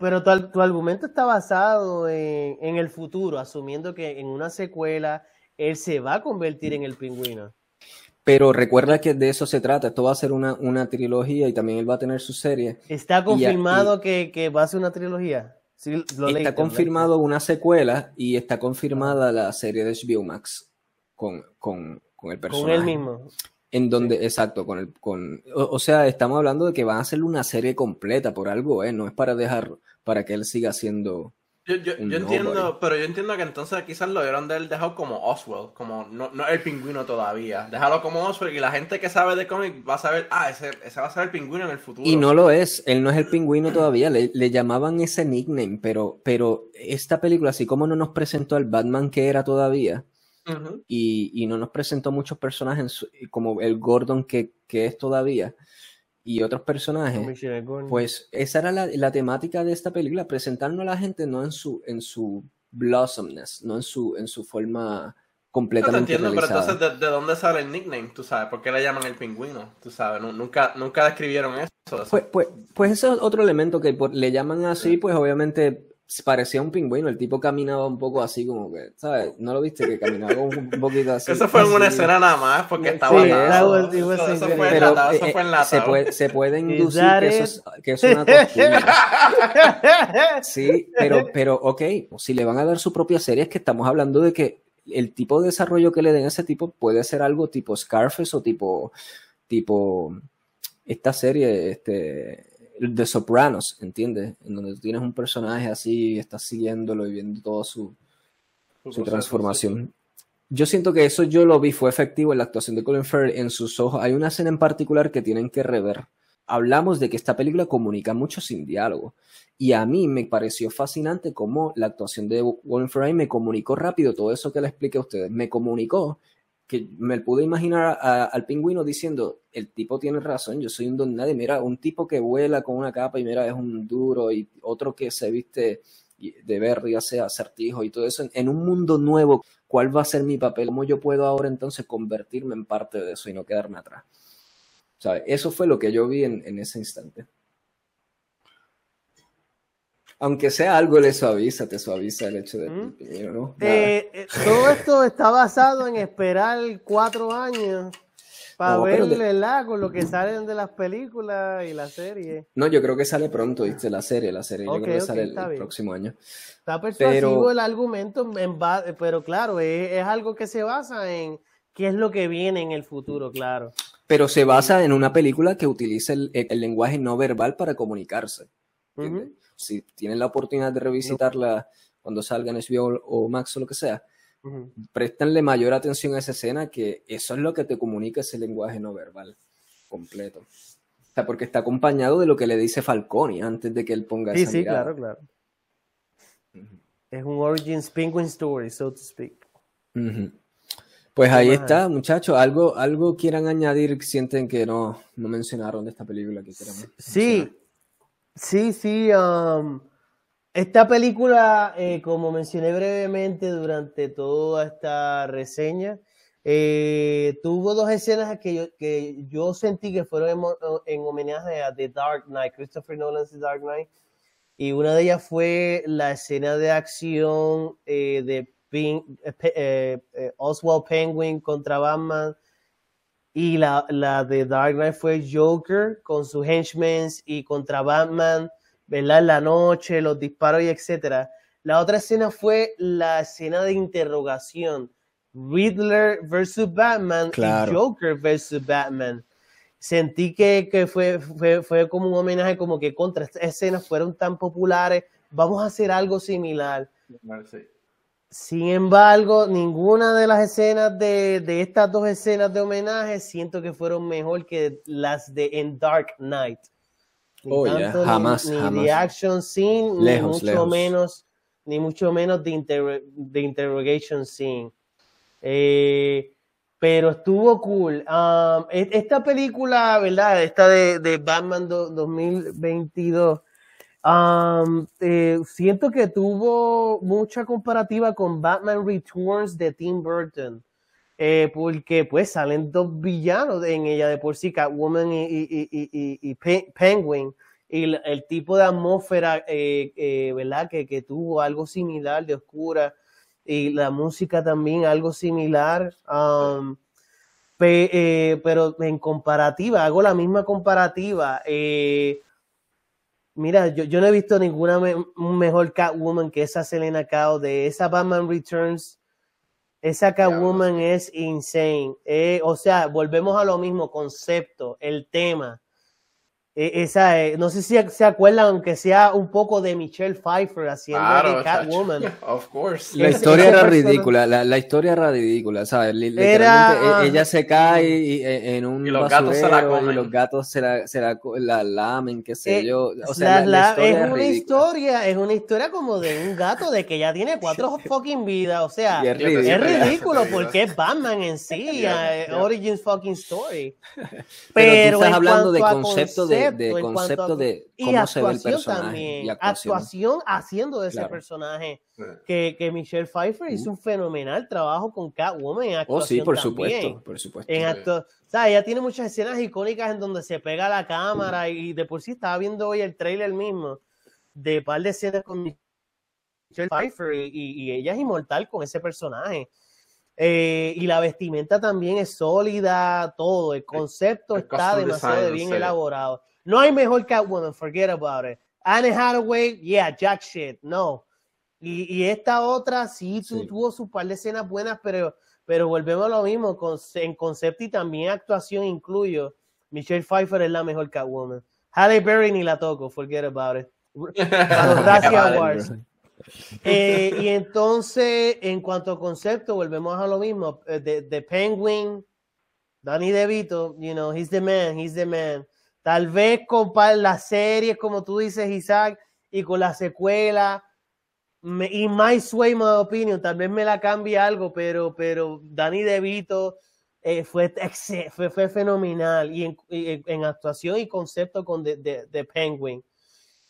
pero tu, argumento está basado en, el futuro, asumiendo que en una secuela él se va a convertir en el pingüino. Pero recuerda que de eso se trata, esto va a ser una, una trilogía y también él va a tener su serie. ¿Está confirmado que, que, va a ser una trilogía? Sí, está confirmado una secuela y está confirmada la serie de HBO Max con, con, con el personaje. Con él mismo. En donde, exacto, con el, con, o, sea, estamos hablando de que van a hacer una serie completa por algo, ¿eh? No es para dejar, para que él siga siendo. Yo, yo, yo entiendo, pero yo entiendo que entonces quizás lo dieron de él dejado como Oswald, como no, no el pingüino todavía. Déjalo como Oswald y la gente que sabe de cómic va a saber, ah, ese, ese va a ser el pingüino en el futuro. Y no lo es, él no es el pingüino todavía, le, le llamaban ese nickname, pero, pero esta película, así como no nos presentó al Batman que era todavía, y, no nos presentó muchos personajes como el Gordon que, es todavía y otros personajes. Pues esa era la, temática de esta película, presentarnos a la gente no en su, en su blossomness, no en su, en su forma completamente no entiendo, pero entonces ¿de, dónde sale el nickname? ¿Tú sabes? ¿Por qué le llaman el pingüino? ¿Tú sabes? Nunca, nunca describieron eso. Pues, pues, pues ese es otro elemento que le llaman así, pues obviamente parecía un pingüino, el tipo caminaba un poco así como que, ¿sabes? ¿No lo viste? Que caminaba un poquito así. Eso fue en una escena nada más, porque estaba sí, eso, eso, fue pero, eso fue en la se puede, se puede inducir que eso, es, que es una costumbre. sí, pero, pero, ok, si le van a dar su propia serie, es que estamos hablando de que el tipo de desarrollo que le den a ese tipo puede ser algo tipo Scarface o tipo, tipo, esta serie, este, de Sopranos, ¿entiendes? En donde tú tienes un personaje así y estás siguiéndolo y viendo toda su, su transformación. Yo siento que eso yo lo vi, fue efectivo en la actuación de Colin Farrell en sus ojos. Hay una escena en particular que tienen que rever. Hablamos de que esta película comunica mucho sin diálogo. Y a mí me pareció fascinante cómo la actuación de Colin Farrell me comunicó rápido todo eso que le expliqué a ustedes. Me comunicó que me pude imaginar al pingüino diciendo, el tipo tiene razón, yo soy un don nadie, mira, un tipo que vuela con una capa y mira, es un duro, y otro que se viste de ya sea acertijo y todo eso, en un mundo nuevo, ¿cuál va a ser mi papel? ¿Cómo yo puedo ahora entonces convertirme en parte de eso y no quedarme atrás? Eso fue lo que yo vi en ese instante aunque sea algo le suaviza, te suaviza el hecho de ¿Mm? ¿no? Eh, eh, todo esto está basado en esperar cuatro años para verle el lago, lo que salen de las películas y la serie. No, yo creo que sale pronto, ¿viste? La serie, la serie, yo creo que sale el, próximo año. Está persuasivo el argumento, en pero claro, es, algo que se basa en qué es lo que viene en el futuro, claro. Pero se basa en una película que utiliza el, lenguaje no verbal para comunicarse si tienen la oportunidad de revisitarla cuando salga en HBO o Max o lo que sea, préstenle mayor atención a esa escena, que eso es lo que te comunica ese lenguaje no verbal completo. O sea, porque está acompañado de lo que le dice Falconi antes de que él ponga sí, esa Sí, claro, claro. Es un Origins Penguin Story, so to speak. Pues ahí está, muchachos. ¿Algo, ¿Algo quieran añadir que sienten que no, no mencionaron de esta película que quieran Sí, Sí, sí. Um, esta película, eh, como mencioné brevemente durante toda esta reseña, eh, tuvo dos escenas que yo, que yo sentí que fueron en, homenaje a The Dark Knight, Christopher Nolan's The Dark Knight. Y una de ellas fue la escena de acción eh, de Oswald Penguin contra Batman y la, la de Dark Knight fue Joker con sus henchmen y contra Batman, ¿verdad? En la noche, los disparos y etcétera. La otra escena fue la escena de interrogación. Riddler versus Batman y Joker versus Batman. sentí que, que fue, fue, fue, como un homenaje, como que contra estas escenas fueron tan populares, vamos a hacer algo similar. Sin embargo, ninguna de las escenas de, de, estas dos escenas de homenaje siento que fueron mejor que las de En Dark Knight. Ni oh, jamás, ni, jamás. de action scene, ni mucho menos, ni mucho menos de, de interrogation scene. Eh, pero estuvo cool. Um, e, esta película, ¿verdad? Esta de, de Batman 2022, um, siento que tuvo mucha comparativa con Batman Returns de Tim Burton. Eh, porque pues salen dos villanos en ella de por sí, Catwoman y, y, y, y Penguin. Y el, tipo de atmósfera, eh, ¿verdad? Que, que tuvo algo similar de oscura y la música también algo similar. Pero en comparativa, hago la misma comparativa. Mira, yo, yo, no he visto ninguna mejor Catwoman que esa Selena Kao de esa Batman Returns. Esa Catwoman es insane. Eh, o sea, volvemos a lo mismo, concepto, el tema. E, esa, eh, no sé si se acuerdan, aunque sea un poco de Michelle Pfeiffer haciendo de Catwoman. Of course. La historia era ridícula, la, la, historia era ridícula, ¿sabes? Literalmente e, ella se cae y, e, en un y los gatos se la comen. y los gatos se la, se la, la lamen, qué sé eh, yo. O sea, la, la, es una historia, es una historia como de un gato de que ya tiene cuatro fucking vidas, o sea, es ridículo, es ridículo porque es Batman en sí, yeah, yeah. Origins fucking story. Pero, Pero tú estás hablando de concepto de de concepto de cómo se ve el personaje. También, y actuación. actuación haciendo de ese personaje. Que, que, Michelle Pfeiffer uh. hizo un fenomenal trabajo con Catwoman en actuación. Oh, sí, por también. supuesto, por supuesto. En acto, o sea, ella tiene muchas escenas icónicas en donde se pega la cámara uh. y de por sí estaba viendo hoy el trailer mismo de par de escenas con Michelle Pfeiffer y, y, y ella es inmortal con ese personaje. Eh, y la vestimenta también es sólida, todo. El concepto el está demasiado bien elaborado. No hay mejor Catwoman, forget about it. Anne Hathaway, yeah, jack shit, no. Y, y esta otra sí, sí, tuvo su par de escenas buenas, pero, pero volvemos a lo mismo, con, en concepto y también actuación incluyo. Michelle Pfeiffer es la mejor Catwoman. Halle Berry ni la toco, forget about it. Gracias, eh, y entonces, en cuanto a concepto, volvemos a lo mismo. The, the Penguin, Danny DeVito, you know, he's the man, he's the man. Tal vez con las series, como tú dices, Isaac, y con la secuela, y My Sway, My Opinion, tal vez me la cambie algo, pero, pero Danny DeVito eh, fue, fue, fenomenal y en, actuación y concepto con The, The, The Penguin.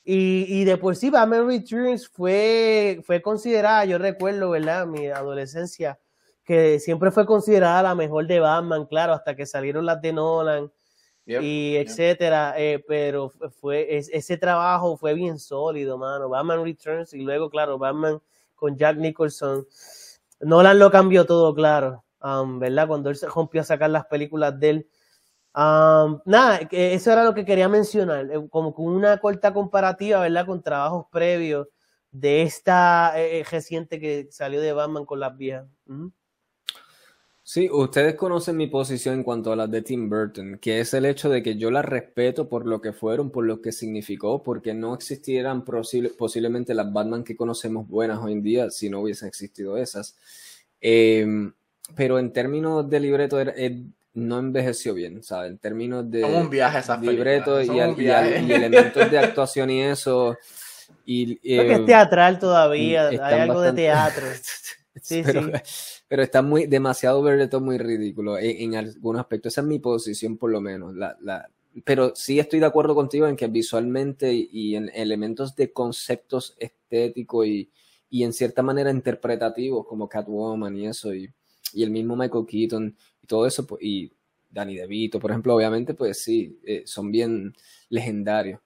Y, y, de por sí, Batman Returns fue, fue considerada, yo recuerdo, ¿verdad? Mi adolescencia, que siempre fue considerada la mejor de Batman, claro, hasta que salieron las de Nolan Yep, y etcétera, yep. eh, pero fue es, ese trabajo fue bien sólido, mano. Batman Returns y luego, claro, Batman con Jack Nicholson. Nolan lo cambió todo, claro, um, ¿verdad? Cuando él se rompió a sacar las películas de él. Um, nada, eso era lo que quería mencionar, eh, como con una corta comparativa, ¿verdad? Con trabajos previos de esta eh, reciente que salió de Batman con las viejas. Uh -huh. Sí, ustedes conocen mi posición en cuanto a las de Tim Burton, que es el hecho de que yo las respeto por lo que fueron, por lo que significó, porque no existieran posible, posiblemente las Batman que conocemos buenas hoy en día si no hubiesen existido esas. Eh, pero en términos de libreto eh, no envejeció bien, ¿sabes? En términos de Como un viaje esas libreto y, y, y, elementos de actuación y eso. Y, Creo que es teatral todavía, hay algo bastante... de teatro. Sí, pero, sí. Pero está muy demasiado verdeto, muy ridículo en, en, algunos aspectos. Esa es mi posición, por lo menos. La, la, pero sí estoy de acuerdo contigo en que visualmente y, y en elementos de conceptos estéticos y, y, en cierta manera interpretativos, como Catwoman y eso, y, y el mismo Michael Keaton y todo eso, pues, y Danny DeVito, por ejemplo, obviamente, pues sí, eh, son bien legendarios.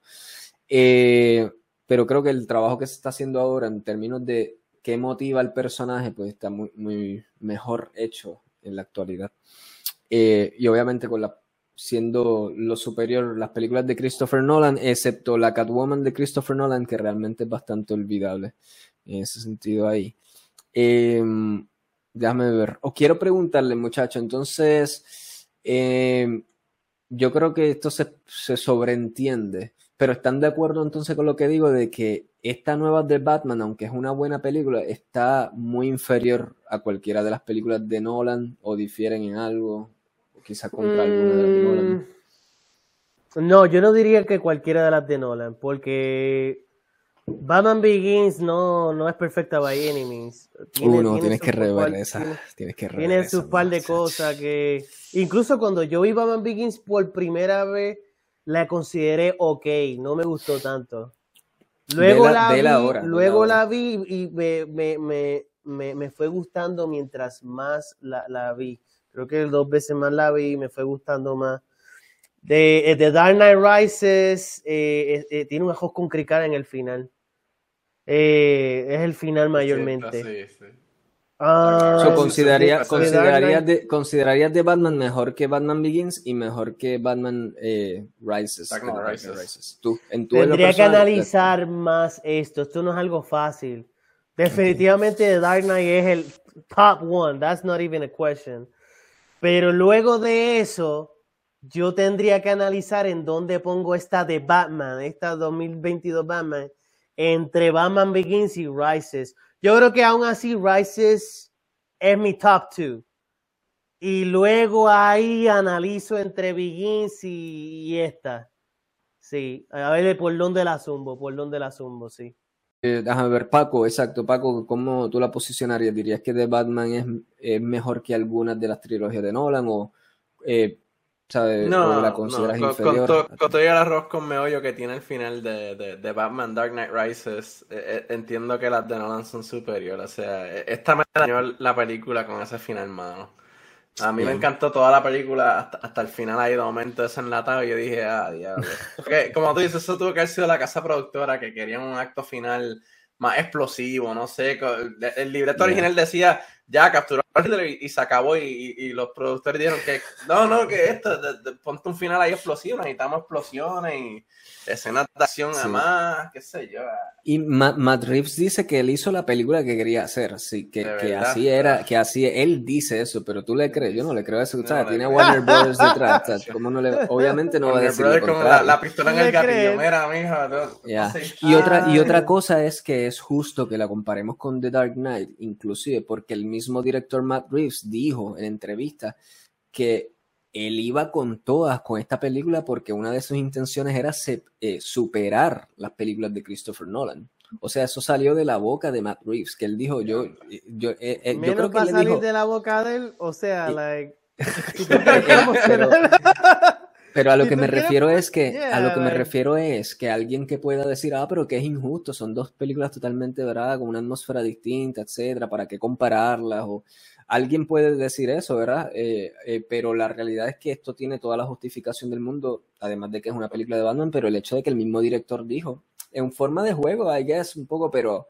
Eh, pero creo que el trabajo que se está haciendo ahora en términos de qué motiva al personaje, pues está muy, muy mejor hecho en la actualidad. Eh, y obviamente con la siendo lo superior las películas de Christopher Nolan, excepto la Catwoman de Christopher Nolan, que realmente es bastante olvidable en ese sentido ahí. Eh, déjame ver. O quiero preguntarle, muchacho, entonces, eh, yo creo que esto se, se sobreentiende, pero están de acuerdo entonces con lo que digo de que esta nueva de Batman, aunque es una buena película, está muy inferior a cualquiera de las películas de Nolan o difieren en algo, o quizá contra alguna de las de Nolan. Mm, no, yo no diría que cualquiera de las de Nolan, porque Batman Begins no, no es perfecta by any means. Tiene, uh, tienes que rever esa. Tiene, tienes que tiene sus par de cosas que. Incluso cuando yo vi Batman Begins por primera vez, la consideré ok, no me gustó tanto. Luego, la, vi, luego la, vi y me, me, me, me, fue gustando mientras más la, la, vi. Creo que dos veces más la vi y me fue gustando más. De, eh, The Dark Knight Rises eh, eh, tiene un ajo con cricar en el final. es el final mayormente. Sí, sí. Ah, consideraría, considerarías, de, ¿Considerarías de Batman mejor que Batman Begins y mejor que Batman Rises? Tú, en tu Tendría que analizar más esto. Esto no es algo fácil. Definitivamente The Dark Knight es el top one. That's not even a question. Pero luego de eso, yo tendría que analizar en dónde pongo esta de Batman, esta 2022 Batman, entre Batman Begins y Rises. Yo creo que aún así Rises es mi top two. Y luego ahí analizo entre Begins y, esta. Sí, a ver por dónde la zumbo, por dónde la zumbo, sí. Eh, déjame ver, Paco, exacto, Paco, ¿cómo tú la posicionarías? ¿Dirías que The Batman es, mejor que algunas de las trilogías de Nolan o eh, no, la consideras no, inferior. Con, con, todo el arroz con meollo que tiene el final de, de, Batman Dark Knight Rises, eh, eh, entiendo que las de Nolan son superiores. O sea, e, esta me dañó la película con ese final, mano. A mí me encantó toda la película hasta, hasta el final ahí de momento desenlatado y yo dije, ah, diablo. Porque, como tú dices, eso tuvo que haber sido la casa productora que quería un acto final más explosivo, no sé. El libreto original decía, ya capturó y, se acabó y, los productores dijeron que no, no, que esto, ponte un final ahí explosivo, necesitamos explosiones y escenas de acción más, qué sé yo. Y Matt, Reeves dice que él hizo la película que quería hacer, sí, que, que así era, que así, él dice eso, pero tú le crees, yo no le creo eso, o sea, tiene Warner Brothers detrás, ¿cómo no le, obviamente no va a decir con la, pistola en el gatillo, mira, mija, y, otra, y otra cosa es que es justo que la comparemos con The Dark Knight, inclusive porque el mismo director Matt Reeves dijo en entrevista que él iba con todas con esta película porque una de sus intenciones era eh, superar las películas de Christopher Nolan. O sea, eso salió de la boca de Matt Reeves, que él dijo, yo, eh, yo, eh, yo creo que va salir de la boca de él, o sea, like... pero, a lo que me refiero es que a lo que me refiero es que alguien que pueda decir, ah, pero que es injusto, son dos películas totalmente, ¿verdad? Con una atmósfera distinta, etcétera, ¿para qué compararlas? O, Alguien puede decir eso, ¿verdad? Eh, eh, pero la realidad es que esto tiene toda la justificación del mundo, además de que es una película de Batman, pero el hecho de que el mismo director dijo, en forma de juego, I guess, un poco, pero,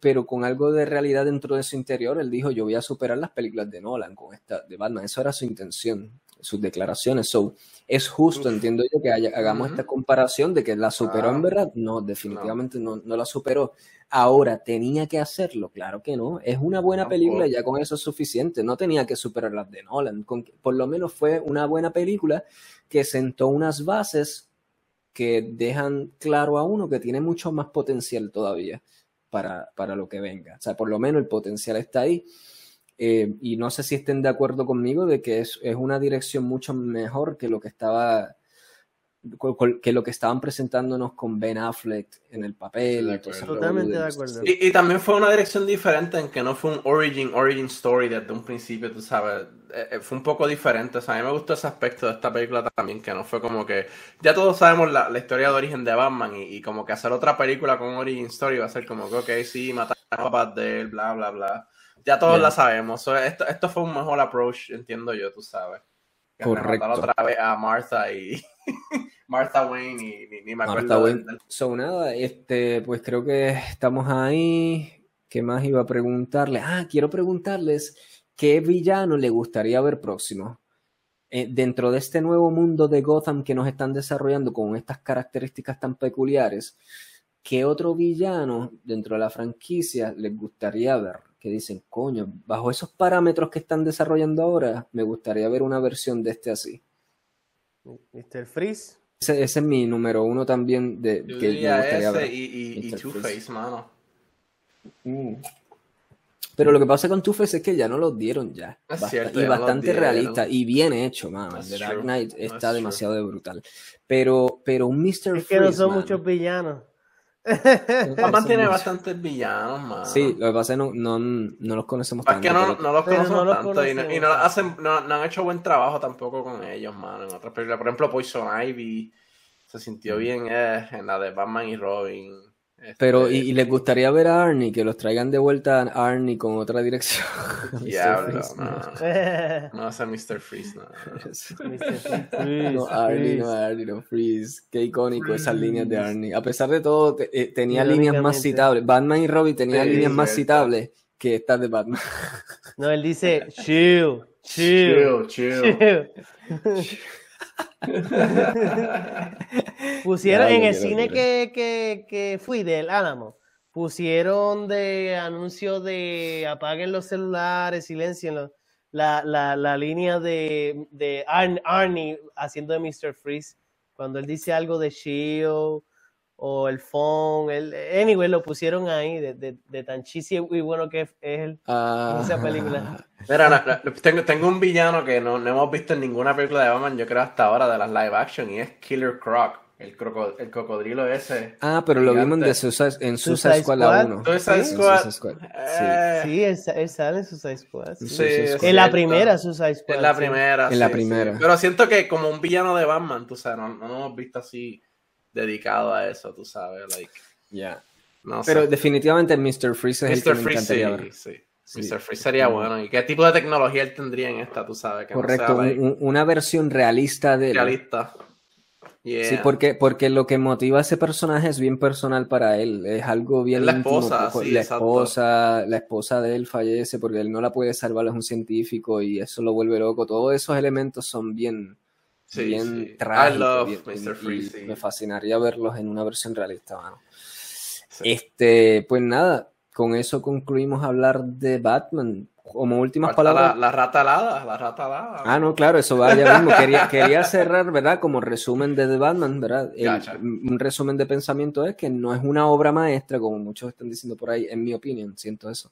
pero con algo de realidad dentro de su interior, él dijo, yo voy a superar las películas de Nolan con esta de Batman. Eso era su intención, sus declaraciones. So, es justo, entiendo yo, que hagamos esta comparación de que la superó en verdad. No, definitivamente no. no la superó. Ahora, ¿tenía que hacerlo? Claro que no. Es una buena película, ya con eso es suficiente. No tenía que superar las de Nolan. por lo menos fue una buena película que sentó unas bases que dejan claro a uno que tiene mucho más potencial todavía para, para lo que venga. O sea, por lo menos el potencial está ahí. Eh, y no sé si estén de acuerdo conmigo de que es, es una dirección mucho mejor que lo que estaba que lo que estaban presentándonos con Ben Affleck en el papel. Totalmente de acuerdo. Y, también fue una dirección diferente en que no fue un origin, origin story desde un principio, tú sabes. Eh, eh, fue un poco diferente. O sea, a mí me gustó ese aspecto de esta película también, que no fue como que. Ya todos sabemos la, historia de origen de Batman y, como que hacer otra película con origin story va a ser como que, ok, sí, matar a papás de él, bla, bla, bla. Ya todos la sabemos. esto, esto fue un mejor approach, entiendo yo, tú sabes. Correcto. otra vez a Martha y Martha Wayne y ni, me acuerdo. Wayne. So, nada, este, pues creo que estamos ahí. ¿Qué más iba a preguntarle? Ah, quiero preguntarles qué villano le gustaría ver próximo. Eh, dentro de este nuevo mundo de Gotham que nos están desarrollando con estas características tan peculiares, ¿qué otro villano dentro de la franquicia les gustaría ver? Que dicen, coño, bajo esos parámetros que están desarrollando ahora, me gustaría ver una versión de este así. Mr. Freeze. Ese, es mi número uno también de que me gustaría ver. Y, y, Two-Face, mano. Mm. Pero lo que pasa con Two-Face es que ya no los dieron ya. y bastante realista y bien hecho, mano. The Dark Knight está demasiado brutal. Pero, pero un Mr. Freeze. Es que no son muchos villanos. Batman tiene bastantes villanos, mano. Sí, lo que pasa es que no, no, los conocemos tanto. Es que no, no los conocemos tanto y, no, y no, hacen, no, han hecho buen trabajo tampoco con ellos, mano. En otras películas, por ejemplo, Poison Ivy se sintió mm. bien eh, en la de Batman y Robin. Pero, este, ¿y, les gustaría ver a Arnie? Que los traigan de vuelta a Arnie con otra dirección. Diablo, no. No hace Mr. Freeze, no. Mr. Freeze, no, Arnie, no, Arnie, no, Freeze. Qué icónico esas líneas de Arnie. A pesar de todo, eh, tenía líneas más citables. Batman y Robin tenían líneas más citables que estas de Batman. No, él dice, chill, chill, chill. chill. pusieron en el cine que, que, que, fui del Álamo, pusieron de anuncio de apaguen los celulares, silencien la, la, la, línea de, de Arnie haciendo de Mr. Freeze. Cuando él dice algo de Shield o el phone, el, anyway, lo pusieron ahí de, de, de tan y bueno que es él ah. esa película. Mira, tengo, tengo un villano que no, no, hemos visto en ninguna película de Batman, yo creo hasta ahora, de las live action, y es Killer Croc. El, el cocodrilo ese. Ah, pero lo vimos en, Suicide, en Suicide Squad, la 1. Suicide Squad. Squad. Eh. Sí, él, sale en Suicide Squad. Sí, en la primera Suicide Squad. En la primera. En la primera. Pero siento que como un villano de Batman, tú sabes, no, no hemos visto así dedicado a eso, tú sabes, like. Ya. Pero definitivamente Mr. Freeze es el que me encantaría ver. Sí, Mr. Freeze sería bueno. ¿Y qué tipo de tecnología él tendría en esta, tú sabes? Correcto, una versión realista de Realista. Sí, porque, porque lo que motiva a ese personaje es bien personal para él. Es algo bien la esposa, sí, la esposa, la esposa de él fallece porque él no la puede salvar, es un científico y eso lo vuelve loco. Todos esos elementos son bien, bien trágicos. me fascinaría verlos en una versión realista, mano. Este, pues nada, con eso concluimos hablar de Batman. Como últimas palabras. La, rata alada, la rata alada. Ah, no, claro, eso va ya mismo. Quería, quería cerrar, ¿verdad? Como resumen de The Batman, ¿verdad? un resumen de pensamiento es que no es una obra maestra, como muchos están diciendo por ahí, en mi opinión, siento eso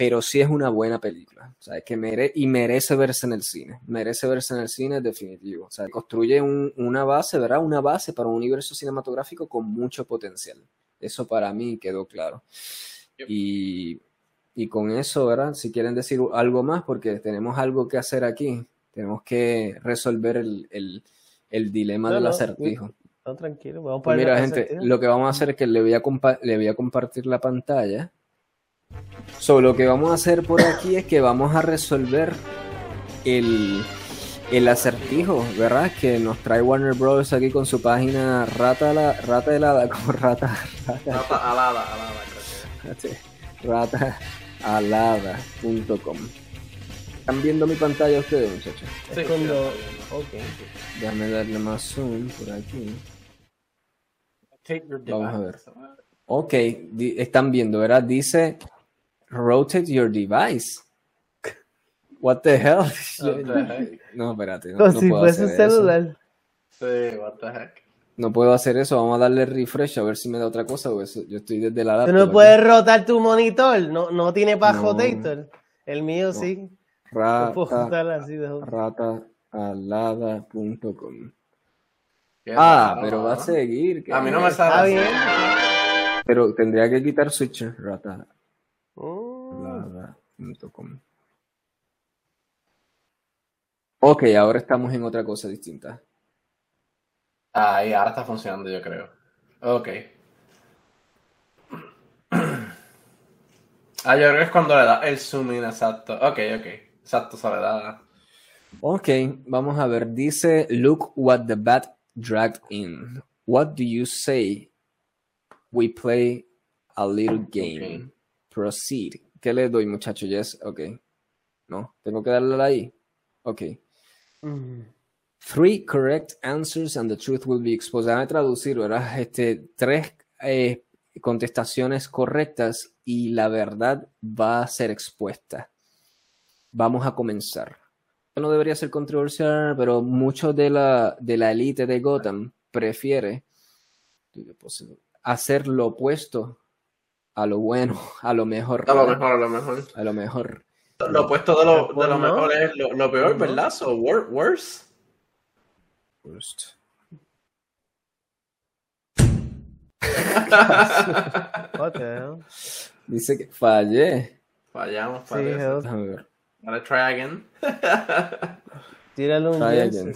pero sí es una buena película. O sea, que mere y merece verse en el cine. Merece verse en el cine definitivo. O sea, construye una base, ¿verdad? Una base para un universo cinematográfico con mucho potencial. Eso para mí quedó claro. Y, y, con eso, ¿verdad? Si quieren decir algo más, porque tenemos algo que hacer aquí. Tenemos que resolver el, el, el dilema del acertijo. No, tranquilo, vamos pues Mira, gente, lo que vamos a hacer es que le voy a, le voy a compartir la pantalla So, lo que vamos a hacer por aquí es que vamos a resolver el, el acertijo, ¿verdad? Que nos trae Warner Bros. aquí con su página rata, la, rata helada, como rata, rata, rata alada, alada, rataalada.com. ¿Están viendo mi pantalla ustedes, muchachos? Sí, cuando... ok. Déjame darle más zoom por aquí. Vamos a ver. Ok, están viendo, ¿verdad? Dice rotate your device. What the hell? no, espérate. No, no si fuese un celular. Sí, what the heck. No puedo hacer eso, vamos a darle refresh a ver si me da otra cosa, porque yo estoy desde la laptop. Tú no puedes rotar tu monitor, no, no tiene para no. rotator. El mío sí. Rata, rataalada.com Ah, pero va a seguir. A mí no me sale. bien. Pero tendría que quitar switch, rata. Ok, ahora estamos en otra cosa distinta. Ahí, ahora está funcionando, yo creo. Ok. Ah, yo creo que es cuando le da el zoom in exacto. Ok, ok. Exacto, Soledad. Ok, vamos a ver. Dice, look what the bat dragged in. What do you say? We play a little game. Proceed. ¿Qué le doy, muchacho? Yes, ok. No, tengo que darle ahí. Ok. Mm. Three correct answers and the truth will be exposed. Déjame traducir, ¿verdad? Este, tres eh, contestaciones correctas y la verdad va a ser expuesta. Vamos a comenzar. no debería ser controversial, pero mucho de la, de la élite de Gotham prefiere hacer lo opuesto a lo bueno, a lo mejor. A lo mejor, a lo mejor. A lo mejor. Lo opuesto de lo, de lo mejor es lo, peor, ¿verdad? So, worse. Worst. Dice que fallé. Fallamos, fallé. Sí, Vale, try again. Tíralo un try again.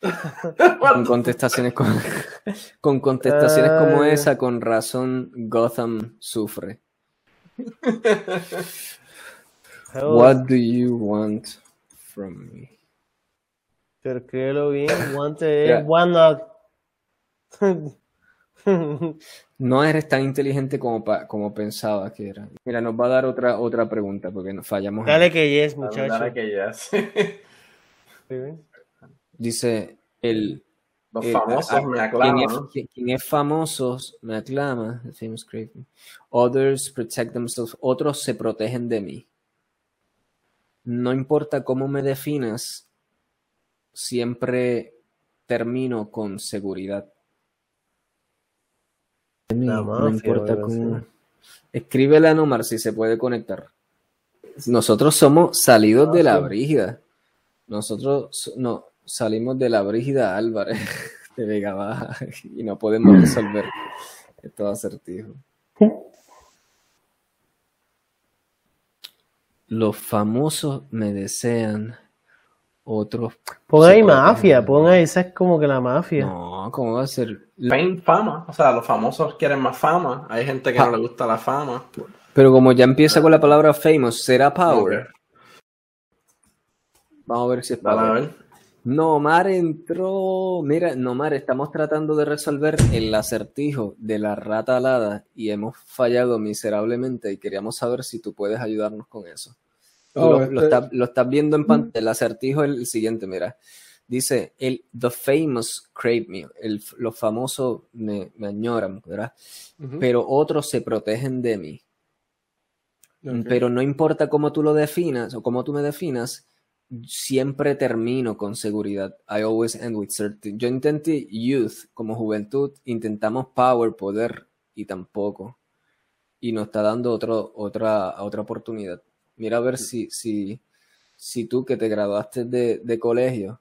Con contestaciones con, con contestaciones como esa, con razón Gotham sufre. What do you want from me? Pero lo bien, want yeah. one not. no eres tan inteligente como, como pensaba que era. Mira, nos va a dar otra, otra pregunta porque nos fallamos. Dale que yes, muchacho. Dale que yes. Dice el. Los famosos me aclaman. Quien es, famoso me aclama. famous Others protect themselves. Otros se protegen de mí. No importa cómo me definas, siempre termino con seguridad no importa cómo. Escríbele a Nomar si se puede conectar. Nosotros somos salidos ah, de la brígida. Nosotros no, salimos de la brígida Álvarez de Vega Baja y no podemos resolver estos acertijos. Los famosos me desean otros. Pon ahí mafia, pon ahí, esa es como que la mafia. No, ¿cómo va a ser? Fame, fama. O sea, los famosos quieren más fama. Hay gente que no le gusta la fama. Pero como ya empieza con la palabra famous, ¿será power? Vamos a ver si es power. Nomar entró. Mira, Nomar, estamos tratando de resolver el acertijo de la rata alada y hemos fallado miserablemente y queríamos saber si tú puedes ayudarnos con eso. Oh, lo, estás viendo en pantalla. El acertijo es el siguiente, mira. Dice, el The Famous Crave Me, el, los famosos me, añoran, ¿verdad? Pero otros se protegen de mí. Pero no importa cómo tú lo definas o cómo tú me definas, siempre termino con seguridad. I always end with certainty. Yo intenté youth como juventud, intentamos power, poder y tampoco. Y nos está dando otro, otra, otra oportunidad. Mira a ver si, si, si tú que te graduaste de, de colegio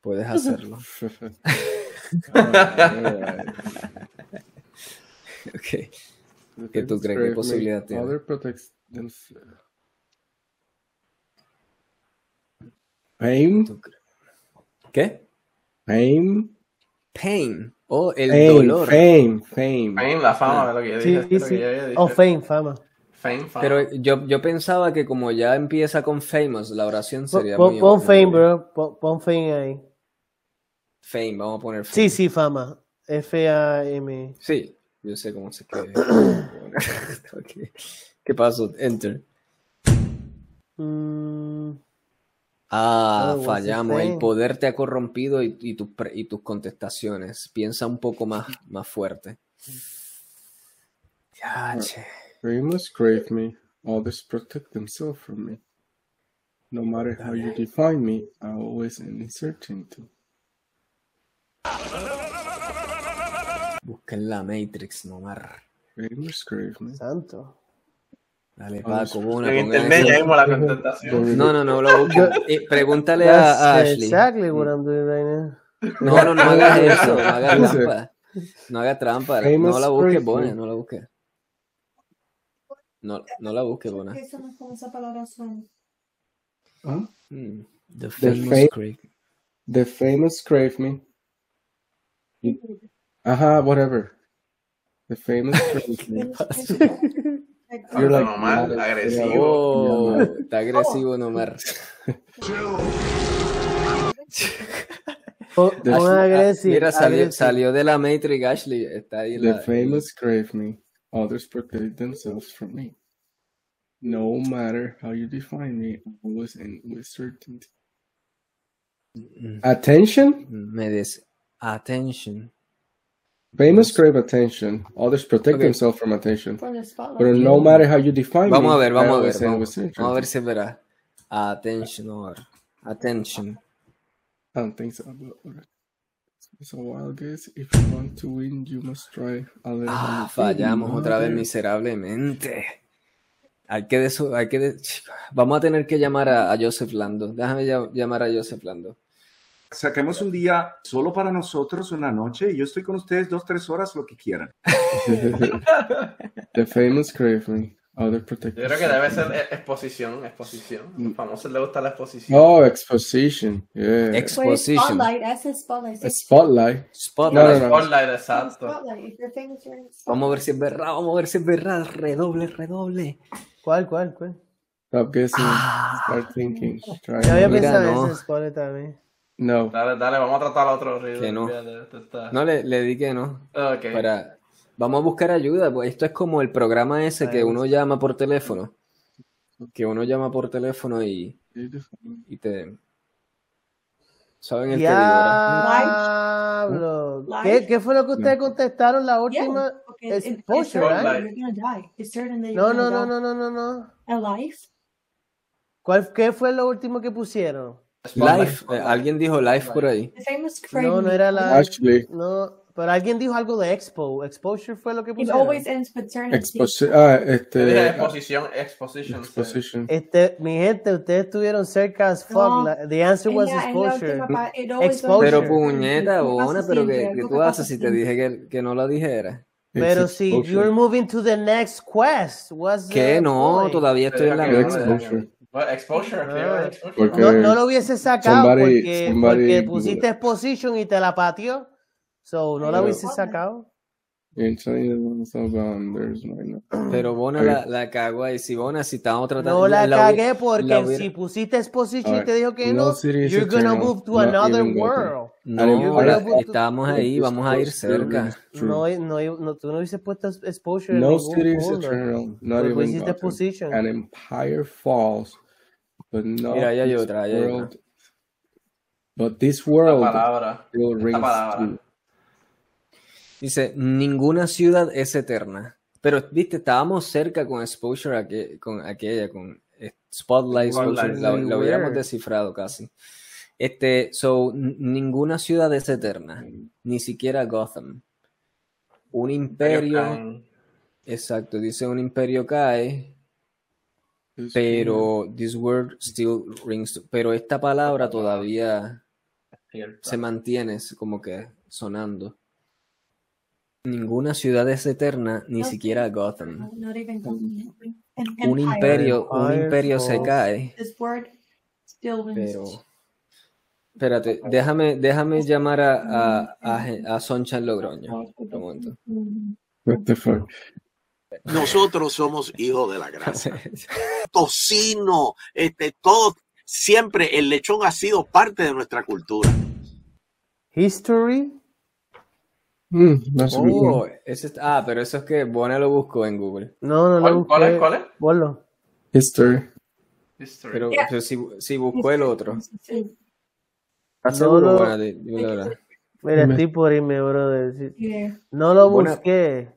puedes hacerlo. okay. ¿Qué tú crees? ¿Qué posibilidad tiene? Pain. ¿Qué? Pain. Pain. Oh, el dolor. Fame, fame. Fame, la fama, lo que yo dije. Sí, sí. Oh, fame, fama. Pero yo, yo pensaba que como ya empieza con famous, la oración sería pon, muy... Pon fame, bro. Pon, fame ahí. Fame, vamos a poner fame. Sí, sí, fama. F-A-M. Sí, yo sé cómo se escribe. ¿Qué pasó? Enter. Mm. Ah, oh, fallamos. El poder te ha corrompido y, y, y tus contestaciones. Piensa un poco más, más fuerte. Ya, che. You must crave me. Others protect themselves from me. No matter how you define me, I always am uncertainty. Busquen la Matrix, Nomar. You must crave me. Santo. Dale, Paco, una En internet ya vimos la contestación. No, no, no, lo eh, pregúntale a, a Ashley. Exactly what I'm doing right now. No, no, no hagas eso, no hagas trampa. No hagas trampa, no la busques, Bonnie, no la busques. No, no la busques, Bona. Eso no es como esa palabra suena. ¿Ah? Mm, the famous the crave. The famous crave me. Ajá, whatever. The famous crave me. You're like, Nomar, agresivo. Oh, está agresivo Nomar. Oh, agresivo. Mira, salió, salió, de la Matrix, Ashley. Está ahí the la, famous crave me. Others protect themselves from me. No matter how you define me, always and with certainty. Attention? Me des attention. Famous crave attention. Others protect okay. themselves from attention. But no matter how you define vamos me, a ver, vamos a ver. Vamos, vamos, a ver si verá. Attention. Attention. I don't think so. It's a wild guess. If you want to win, you must try. Ah, fallamos otra vez miserablemente. Hay que, de eso, hay que de... Vamos a tener que llamar a, a Joseph Lando. Déjame llamar a Joseph Lando saquemos un día solo para nosotros, una noche, y yo estoy con ustedes dos, tres horas, lo que quieran. The famous Craven. Other Yo creo que debe ser exposición, exposición. A los famosos les gusta la exposición. Oh, exposition. Yeah. Exposition. spotlight, ese spotlight. Spotlight. Spotlight. spotlight, exacto. Vamos a ver si es verdad, vamos a ver si es verdad. Redoble, redoble. ¿Cuál, cuál, cuál? Stop guessing. Ah. Start thinking. Try Yo había pensado en ese spotlight también. No. Dale, dale, vamos a tratar al otro. Que no. No, le, le di que no. Okay. Para, vamos a buscar ayuda. Pues esto es como el programa ese que uno llama por teléfono. Que uno llama por teléfono y, y te. ¿Saben el Diablo. ¿Qué, ¿Qué fue lo que ustedes contestaron la última? Yeah, right? No, no, no, no, no, no, no. A life. ¿Cuál, ¿Qué fue lo último que pusieron? Life, eh, alguien dijo life por ahí. No, no era la. No, pero alguien dijo algo de expo. Exposure fue lo que pusieron. always ends with Exposition. Ah, este. Exposición, exposition. Exposition. Este, mi gente, ustedes estuvieron cerca as fuck. the answer was exposure. exposure. Pero puñeta, bona, pero que, que tú haces si te dije que, que no lo dijera. Pero si you're moving to the next quest, what's Que no, todavía estoy en la exposure. Exposure, ah, no, no, lo hubiese sacado porque, porque pusiste exposition y te la pateó. So, no la hubiese sacado. Pero Bona la, la cagó ahí. Si Bona, si estábamos tratando. No la, la cagué porque si pusiste exposition y te dijo que no, you're gonna move to another world. No, estábamos ahí, vamos a ir cerca. No, no, no, tú no hubiese puesto exposure. No city is eternal. Not even pusiste exposition. An empire falls, but not Mira, ahí hay otra, ahí hay otra. But this world la palabra, still rings true. Dice, ninguna ciudad es eterna. Pero, viste, estábamos cerca con Exposure, con aquella, con Spotlight, Spotlight lo, hubiéramos descifrado casi. Este, so, ninguna ciudad es eterna, ni siquiera Gotham. Un imperio, exacto, dice un imperio cae, pero this word still rings, pero esta palabra todavía se mantiene como que sonando. Ninguna ciudad es eterna, ni siquiera Gotham. Un imperio, un imperio se cae. Pero, espérate, déjame, déjame llamar a, a, a, a Soncha Logroño. Un momento. Nosotros somos hijos de la gracia. Tocino, este, todo, siempre el lechón ha sido parte de nuestra cultura. History Mm, oh, ah, pero eso es que Bona lo buscó en Google. No, no lo busqué. ¿Cuál es? ¿Cuál es? Ponlo. History. History. Pero, pero si, si, buscó el otro. Sí. ¿Estás seguro, no, la verdad. Mira, estoy por irme, brother. No lo busqué.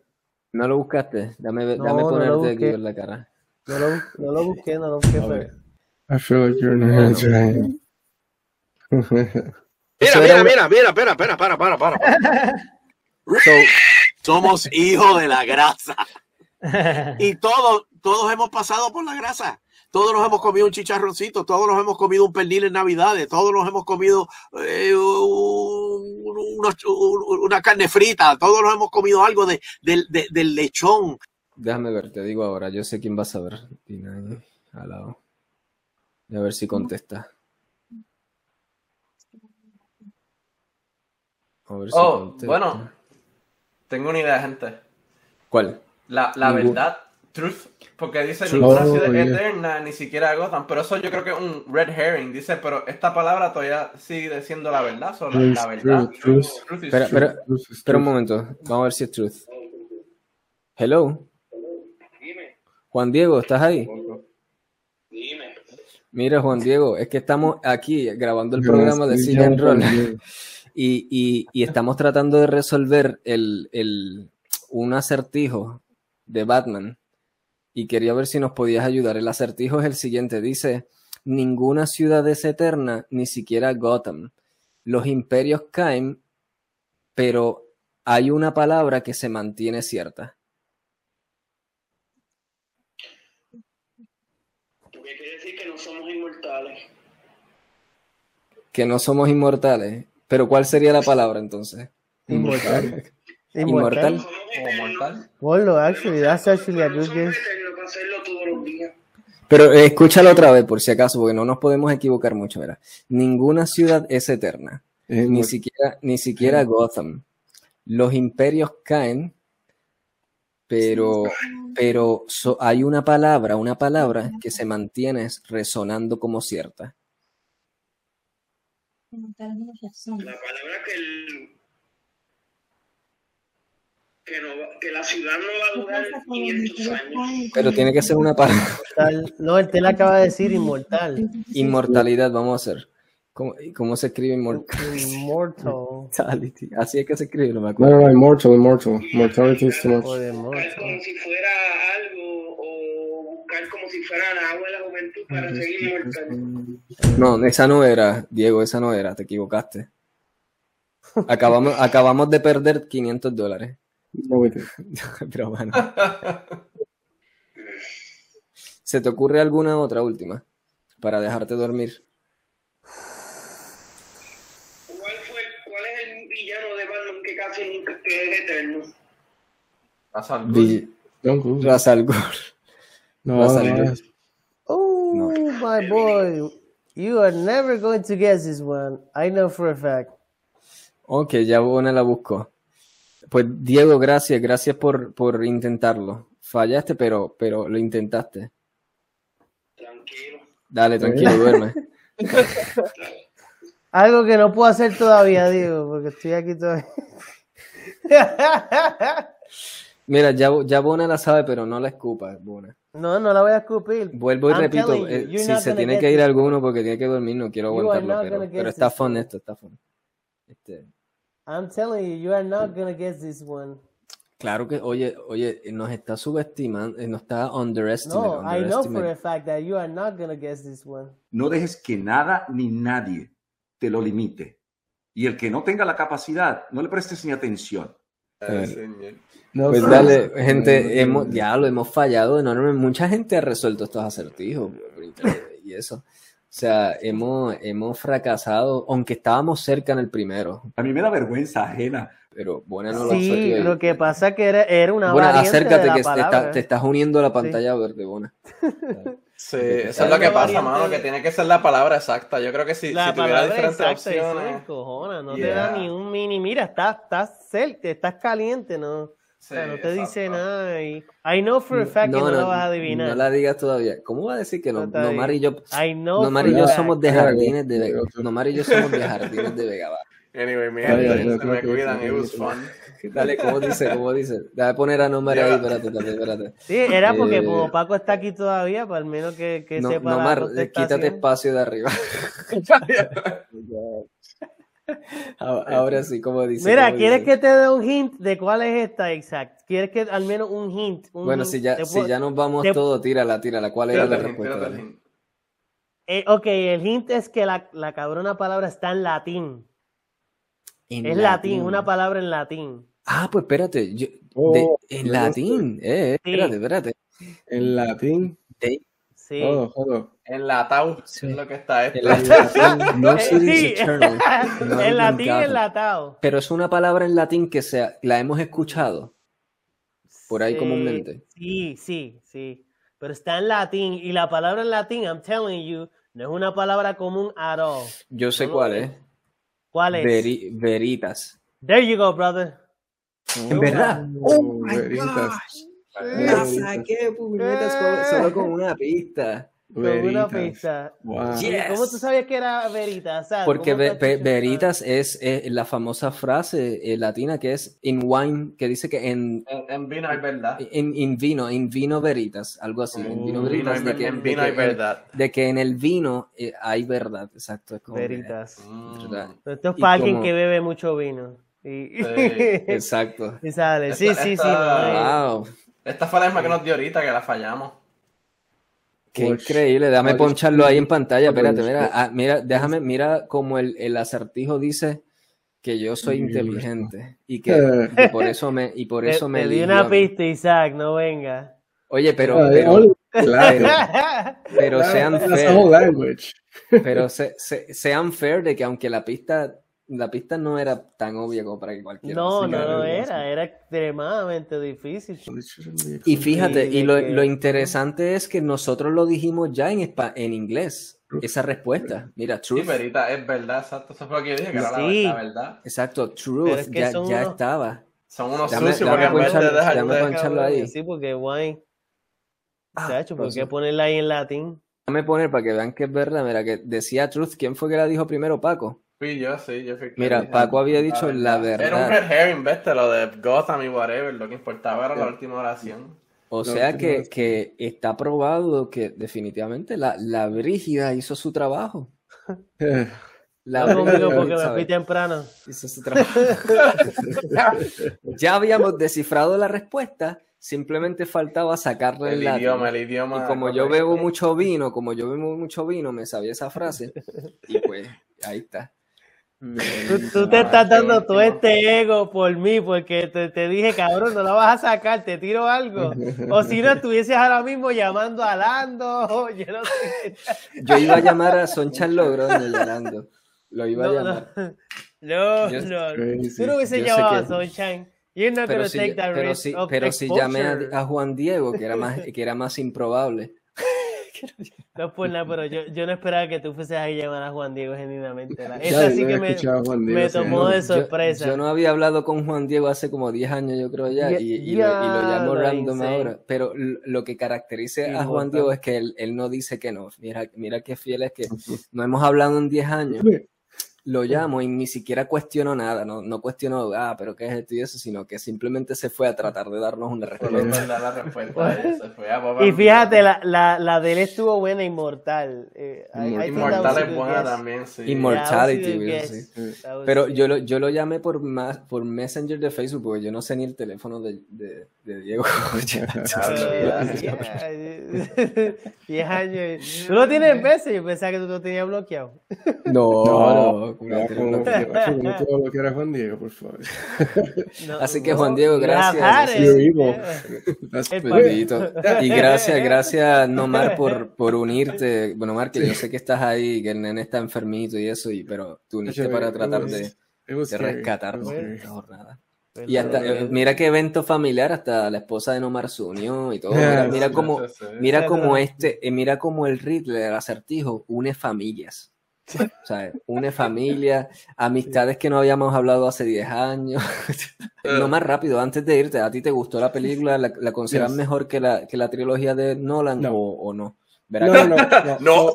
¿No lo buscaste? Dame, no, dame ponerte no aquí en la cara. No lo, no lo busqué, no lo busqué. Okay. I feel like you're hands right Mira, mira, mira, mira, espera, espera, para, para, para. Somos hijos de la grasa. Y todos, todos hemos pasado por la grasa. Todos nos hemos comido un chicharroncito, todos nos hemos comido un pernil en Navidades, todos nos hemos comido eh, una, carne frita, todos nos hemos comido algo de, del lechón. Déjame ver, te digo ahora, yo sé quién va a saber. Al lado. A ver si contesta. A ver si oh, contesta. bueno, tengo una idea, gente. ¿Cuál? La, la verdad, truth, porque dice ninguna ciudad oh, eterna, ni siquiera Gotham, pero eso yo creo que es un red herring. Dice, pero esta palabra todavía sigue siendo la verdad, solo la, verdad. Truth, truth. espera, espera, espera un momento, vamos a ver si es truth. Hello. Dime. Juan Diego, ¿estás ahí? Dime. Mira, Juan Diego, es que estamos aquí grabando el programa de and Roll. Y, y, estamos tratando de resolver el, el, un acertijo de Batman. Y quería ver si nos podías ayudar. El acertijo es el siguiente. Dice, Ninguna ciudad es eterna, ni siquiera Gotham. Los imperios caen, pero hay una palabra que se mantiene cierta. Porque quiere decir que no somos inmortales. Que no somos inmortales. Pero ¿cuál sería la palabra entonces? Inmortal. Inmortal. Eternos. mortal. Well, actually, that's actually a good guess. Hacerlo todos los días. Pero eh, escúchalo otra vez por si acaso, porque no nos podemos equivocar mucho. Mira. Ninguna ciudad es eterna, ni siquiera, ni siquiera Gotham. Los imperios caen, pero, pero so- hay una palabra, una palabra que se mantiene resonando como cierta. La palabra que el que, no que la ciudad no va a durar 500 años. Pero tiene que ser una palabra. Inmortal. No, él te la acaba de decir inmortal. Inmortalidad, vamos a hacer. ¿Cómo, cómo se escribe inmortality? Immortal. Así es que se escribe, no me acuerdo. no, no, immortal, immortal. Mortality is too much. Como si fuera algo o buscar como si fuera el agua de la juventud para seguir inmortal. No, esa no era, Diego, esa no era, te equivocaste. Acabamos, acabamos de perder 500 dólares. Pero bueno. ¿Se te ocurre alguna otra última para dejarte dormir? ¿Cuál, fue, ¿Cuál es el villano de Batman que casi nunca que es eterno? Pasa al Vi- Don't Google. Ra's al Ghul. No, no. Oh, No. my boy. You are never going to guess this one. I know for a fact. Ok, ya Bona la buscó. Pues Diego, gracias, gracias por, por intentarlo. Fallaste, pero, pero lo intentaste. Tranquilo. Dale, tranquilo, duerme. Algo que no puedo hacer todavía, Diego, porque estoy aquí todavía. Mira, ya, ya Bona la sabe, pero no la escupa, Bona. no, no la voy a escupir. Vuelvo y I'm repito, you, eh, si se tiene que ir this alguno porque tiene que dormir, no quiero aguantarlo, pero, pero está fun esto, está fun. Este, I'm telling you, you are not gonna guess this one. claro que, oye, oye, nos está subestimando, eh, nos está underestimando. No, I know for a fact that you are not gonna guess this one. No dejes que nada ni nadie te lo limite. Y el que no tenga la capacidad, no le prestes ni atención. Ay, señor. No, Pues dale, no, gente, no, hemos, ya lo hemos fallado enormemente. Mucha gente ha resuelto estos acertijos y eso. O sea, hemos, hemos fracasado, aunque estábamos cerca en el primero, A mí me da vergüenza ajena. pero bueno, no lo Sí, sé. lo que pasa es que era, era una Bueno, acércate de la que te, está- te estás uniendo a la pantalla verde, Bona. Sí, eso es lo que pasa, mano, que tiene que ser la palabra exacta. Yo creo que si, La si tuviera palabra diferentes exacta, opciones. es, cojona, no te da Yeah. ni un mini, mira, estás, estás cerca, estás caliente, ¿no? O sea, Sí, no te dice exacto. nada y I know for a fact que no, lo vas a adivinar. no la digas todavía. ¿Cómo va a decir que no? No Nomar y yo, I know Nomar y yo somos de jardines de Vega. Nomar y yo somos de jardines de Vega. Anyway, mi gente, me cuidan, it was fun. Dale, ¿cómo dice? ¿Cómo dice? Déjame poner a Nomar ahí, espérate, espérate, espérate. Sí, era porque Eh, como Paco está aquí todavía, para al menos que, que No, sepa la Nomar, eh, contestación. quítate espacio de arriba. A- Ahora sí, como dice. Mira, ¿quieres dice? que te dé un hint de cuál es esta exact? ¿Quieres que al menos un hint? un Bueno, hint? si ya, si puedo- ya nos vamos te- todos, tírala, tírala. ¿Cuál era la hint, respuesta? Eh, ok, el hint es que la, la cabrona palabra está en latín. En es latín, una palabra en latín. Ah, pues espérate. yo- Oh, de- en latín. Eh, Sí. espérate, espérate. En latín. De- Sí. Oh, up. En la Tau, Sí. es lo que está en esto. latín, no sí. eternal, no en latín enlatado. Pero es una palabra en latín que sea, la hemos escuchado por ahí Sí, comúnmente. Sí, sí, sí. Pero está en latín y la palabra en latín, I'm telling you, no es una palabra común at all. Yo sé cuál es. ¿Cuál es? Veri- veritas. There you go, brother. En verdad. Oh, veritas. La saqué, puñetas, solo, solo con una pista. Con una Veritas. pista. Wow. ¿Y ¿Cómo tú sabías que era veritas? O sea, Porque ¿cómo ve- ve- veritas es, eh, la famosa frase eh, latina que es in wine, que dice que en, En, en vino hay verdad. in, in vino, in vino veritas, algo así. en vino. En vino veritas, de que, en de vino que- hay verdad. de que en el vino eh, hay verdad, exacto. Es como que- Veritas. Mm. ¿verdad? Esto es Y para alguien como- que bebe mucho vino. Y, Sí, Exacto. y sale. Sí, Esta- sí, sí. esta- no, eh. Wow. Esta fue la misma que nos dio ahorita, que la fallamos. Qué increíble, dame poncharlo ahí en pantalla, espérate, mira, ah, mira, déjame, mira como el, el, acertijo dice que yo soy inteligente y que, por eso me, y por eso me te di una pista, Isaac, no venga. Oye, pero, pero, pero, sean fair, pero sean fair de que aunque la pista la pista no era tan obvia como para que cualquiera. No, no, no era, era extremadamente difícil. Y fíjate, y lo, lo, interesante es que nosotros lo dijimos ya en, en inglés, esa respuesta. Mira, truth. Sí, verita, es verdad, exacto. Eso fue lo que dije, que era la, verdad. Exacto, truth, ya, ya estaba. Son unos sucios porque en vez de dejar ahí. Sí, porque guay. Ah, ¿por qué ponerla ahí en latín? Déjame poner para que vean que es verdad. Mira, que decía Truth. ¿Quién fue que la dijo primero, Paco? Fui yo, sí, yo fui Mira, Paco había dicho la verdad. Era un red herring, ¿viste? Lo de Gotham y whatever, lo que importaba era la última oración. O sea que, que, está probado que definitivamente la, la Brígida hizo su trabajo. La Brígida, porque me fui temprano. Hizo su trabajo. ya habíamos descifrado la respuesta, simplemente faltaba sacarle el, idioma, el idioma. Y como yo bebo mucho vino, como yo bebo mucho vino, me sabía esa frase. Y pues, ahí está. Tú, te estás dando todo este ego por mí, porque te, dije, cabrón, no lo vas a sacar, te tiro algo. O si no, estuvieses ahora mismo llamando a Lando. Yo, no sé. yo iba a llamar a Sonchan Logroño Lando. Lo iba a llamar. No, no. no. Tú no hubiese llamado a Sonchan. pero si, pero si, pero si llamé a, a, Juan Diego, que era más, que era más improbable. No pues nada, pero yo, yo no esperaba que tú fueses a llamar a Juan Diego genuinamente. Esa sí que me, me tomó de sorpresa. Yo, no había hablado con Juan Diego hace como 10 años, yo creo ya, y, y, lo, llamo random ahora. Pero lo que caracteriza a Juan Diego es que él, él, no dice que no. Mira, mira qué fiel es que no hemos hablado en 10 años lo llamo y ni siquiera cuestiono nada, no, no cuestiono, ah, pero qué es esto y eso, sino que simplemente se fue a tratar de darnos una respuesta. y fíjate, la, la, la, de él estuvo buena, Inmortal. Eh, Inmortal es buena también, sí. Immortality, sí. Pero yo lo, yo lo llamé por, más, por Messenger de Facebook, porque yo no sé ni el teléfono de, de, de Diego. 10 años. ¿Tú lo tienes en veces? Yo pensaba que tú lo tenías bloqueado. No, no. No, lo que Juan Diego, por favor. Así que Juan Diego, gracias. Y gracias, gracias Nomar por, por unirte. Bueno, Mar, que yo sé que estás ahí, que el nene está enfermito y eso, y, pero tú uniste para tratar de, de rescatar esta jornada. Y hasta, mira qué evento familiar, hasta la esposa de Nomar se unió y todo. Mira, mira cómo, mira cómo este, eh, mira cómo el Riddler, el acertijo, une familias. O sea, une familia, amistades que no habíamos hablado hace 10 años. no más rápido, antes de irte, ¿a ti te gustó la película? ¿La, la consideras mejor que la, que la trilogía de Nolan O, o no? No, no, no. No.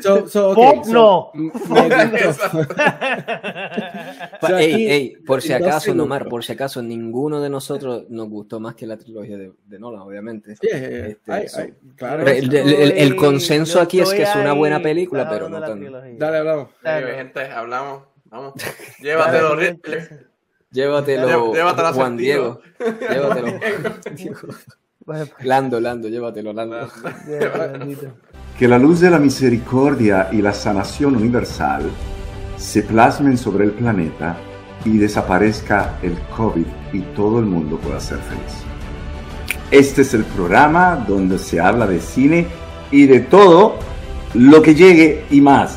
So, so, okay, so, no. ey, ey, por si acaso, Nomar, por si acaso, ninguno de nosotros nos gustó más que la trilogía de, de Nolan, obviamente. este, claro, el, el, el, consenso aquí es que es una buena película, pero no tan. Dale, hablamos. Dale, gente, hablamos. Vamos. Llévatelo, Llévatelo, Llévatelo Juan Diego. Llévatelo. Lando, Lando, llévatelo, Lando. Que la luz de la misericordia y la sanación universal se plasmen sobre el planeta y desaparezca el COVID y todo el mundo pueda ser feliz. Este es el programa donde se habla de cine y de todo lo que llegue y más.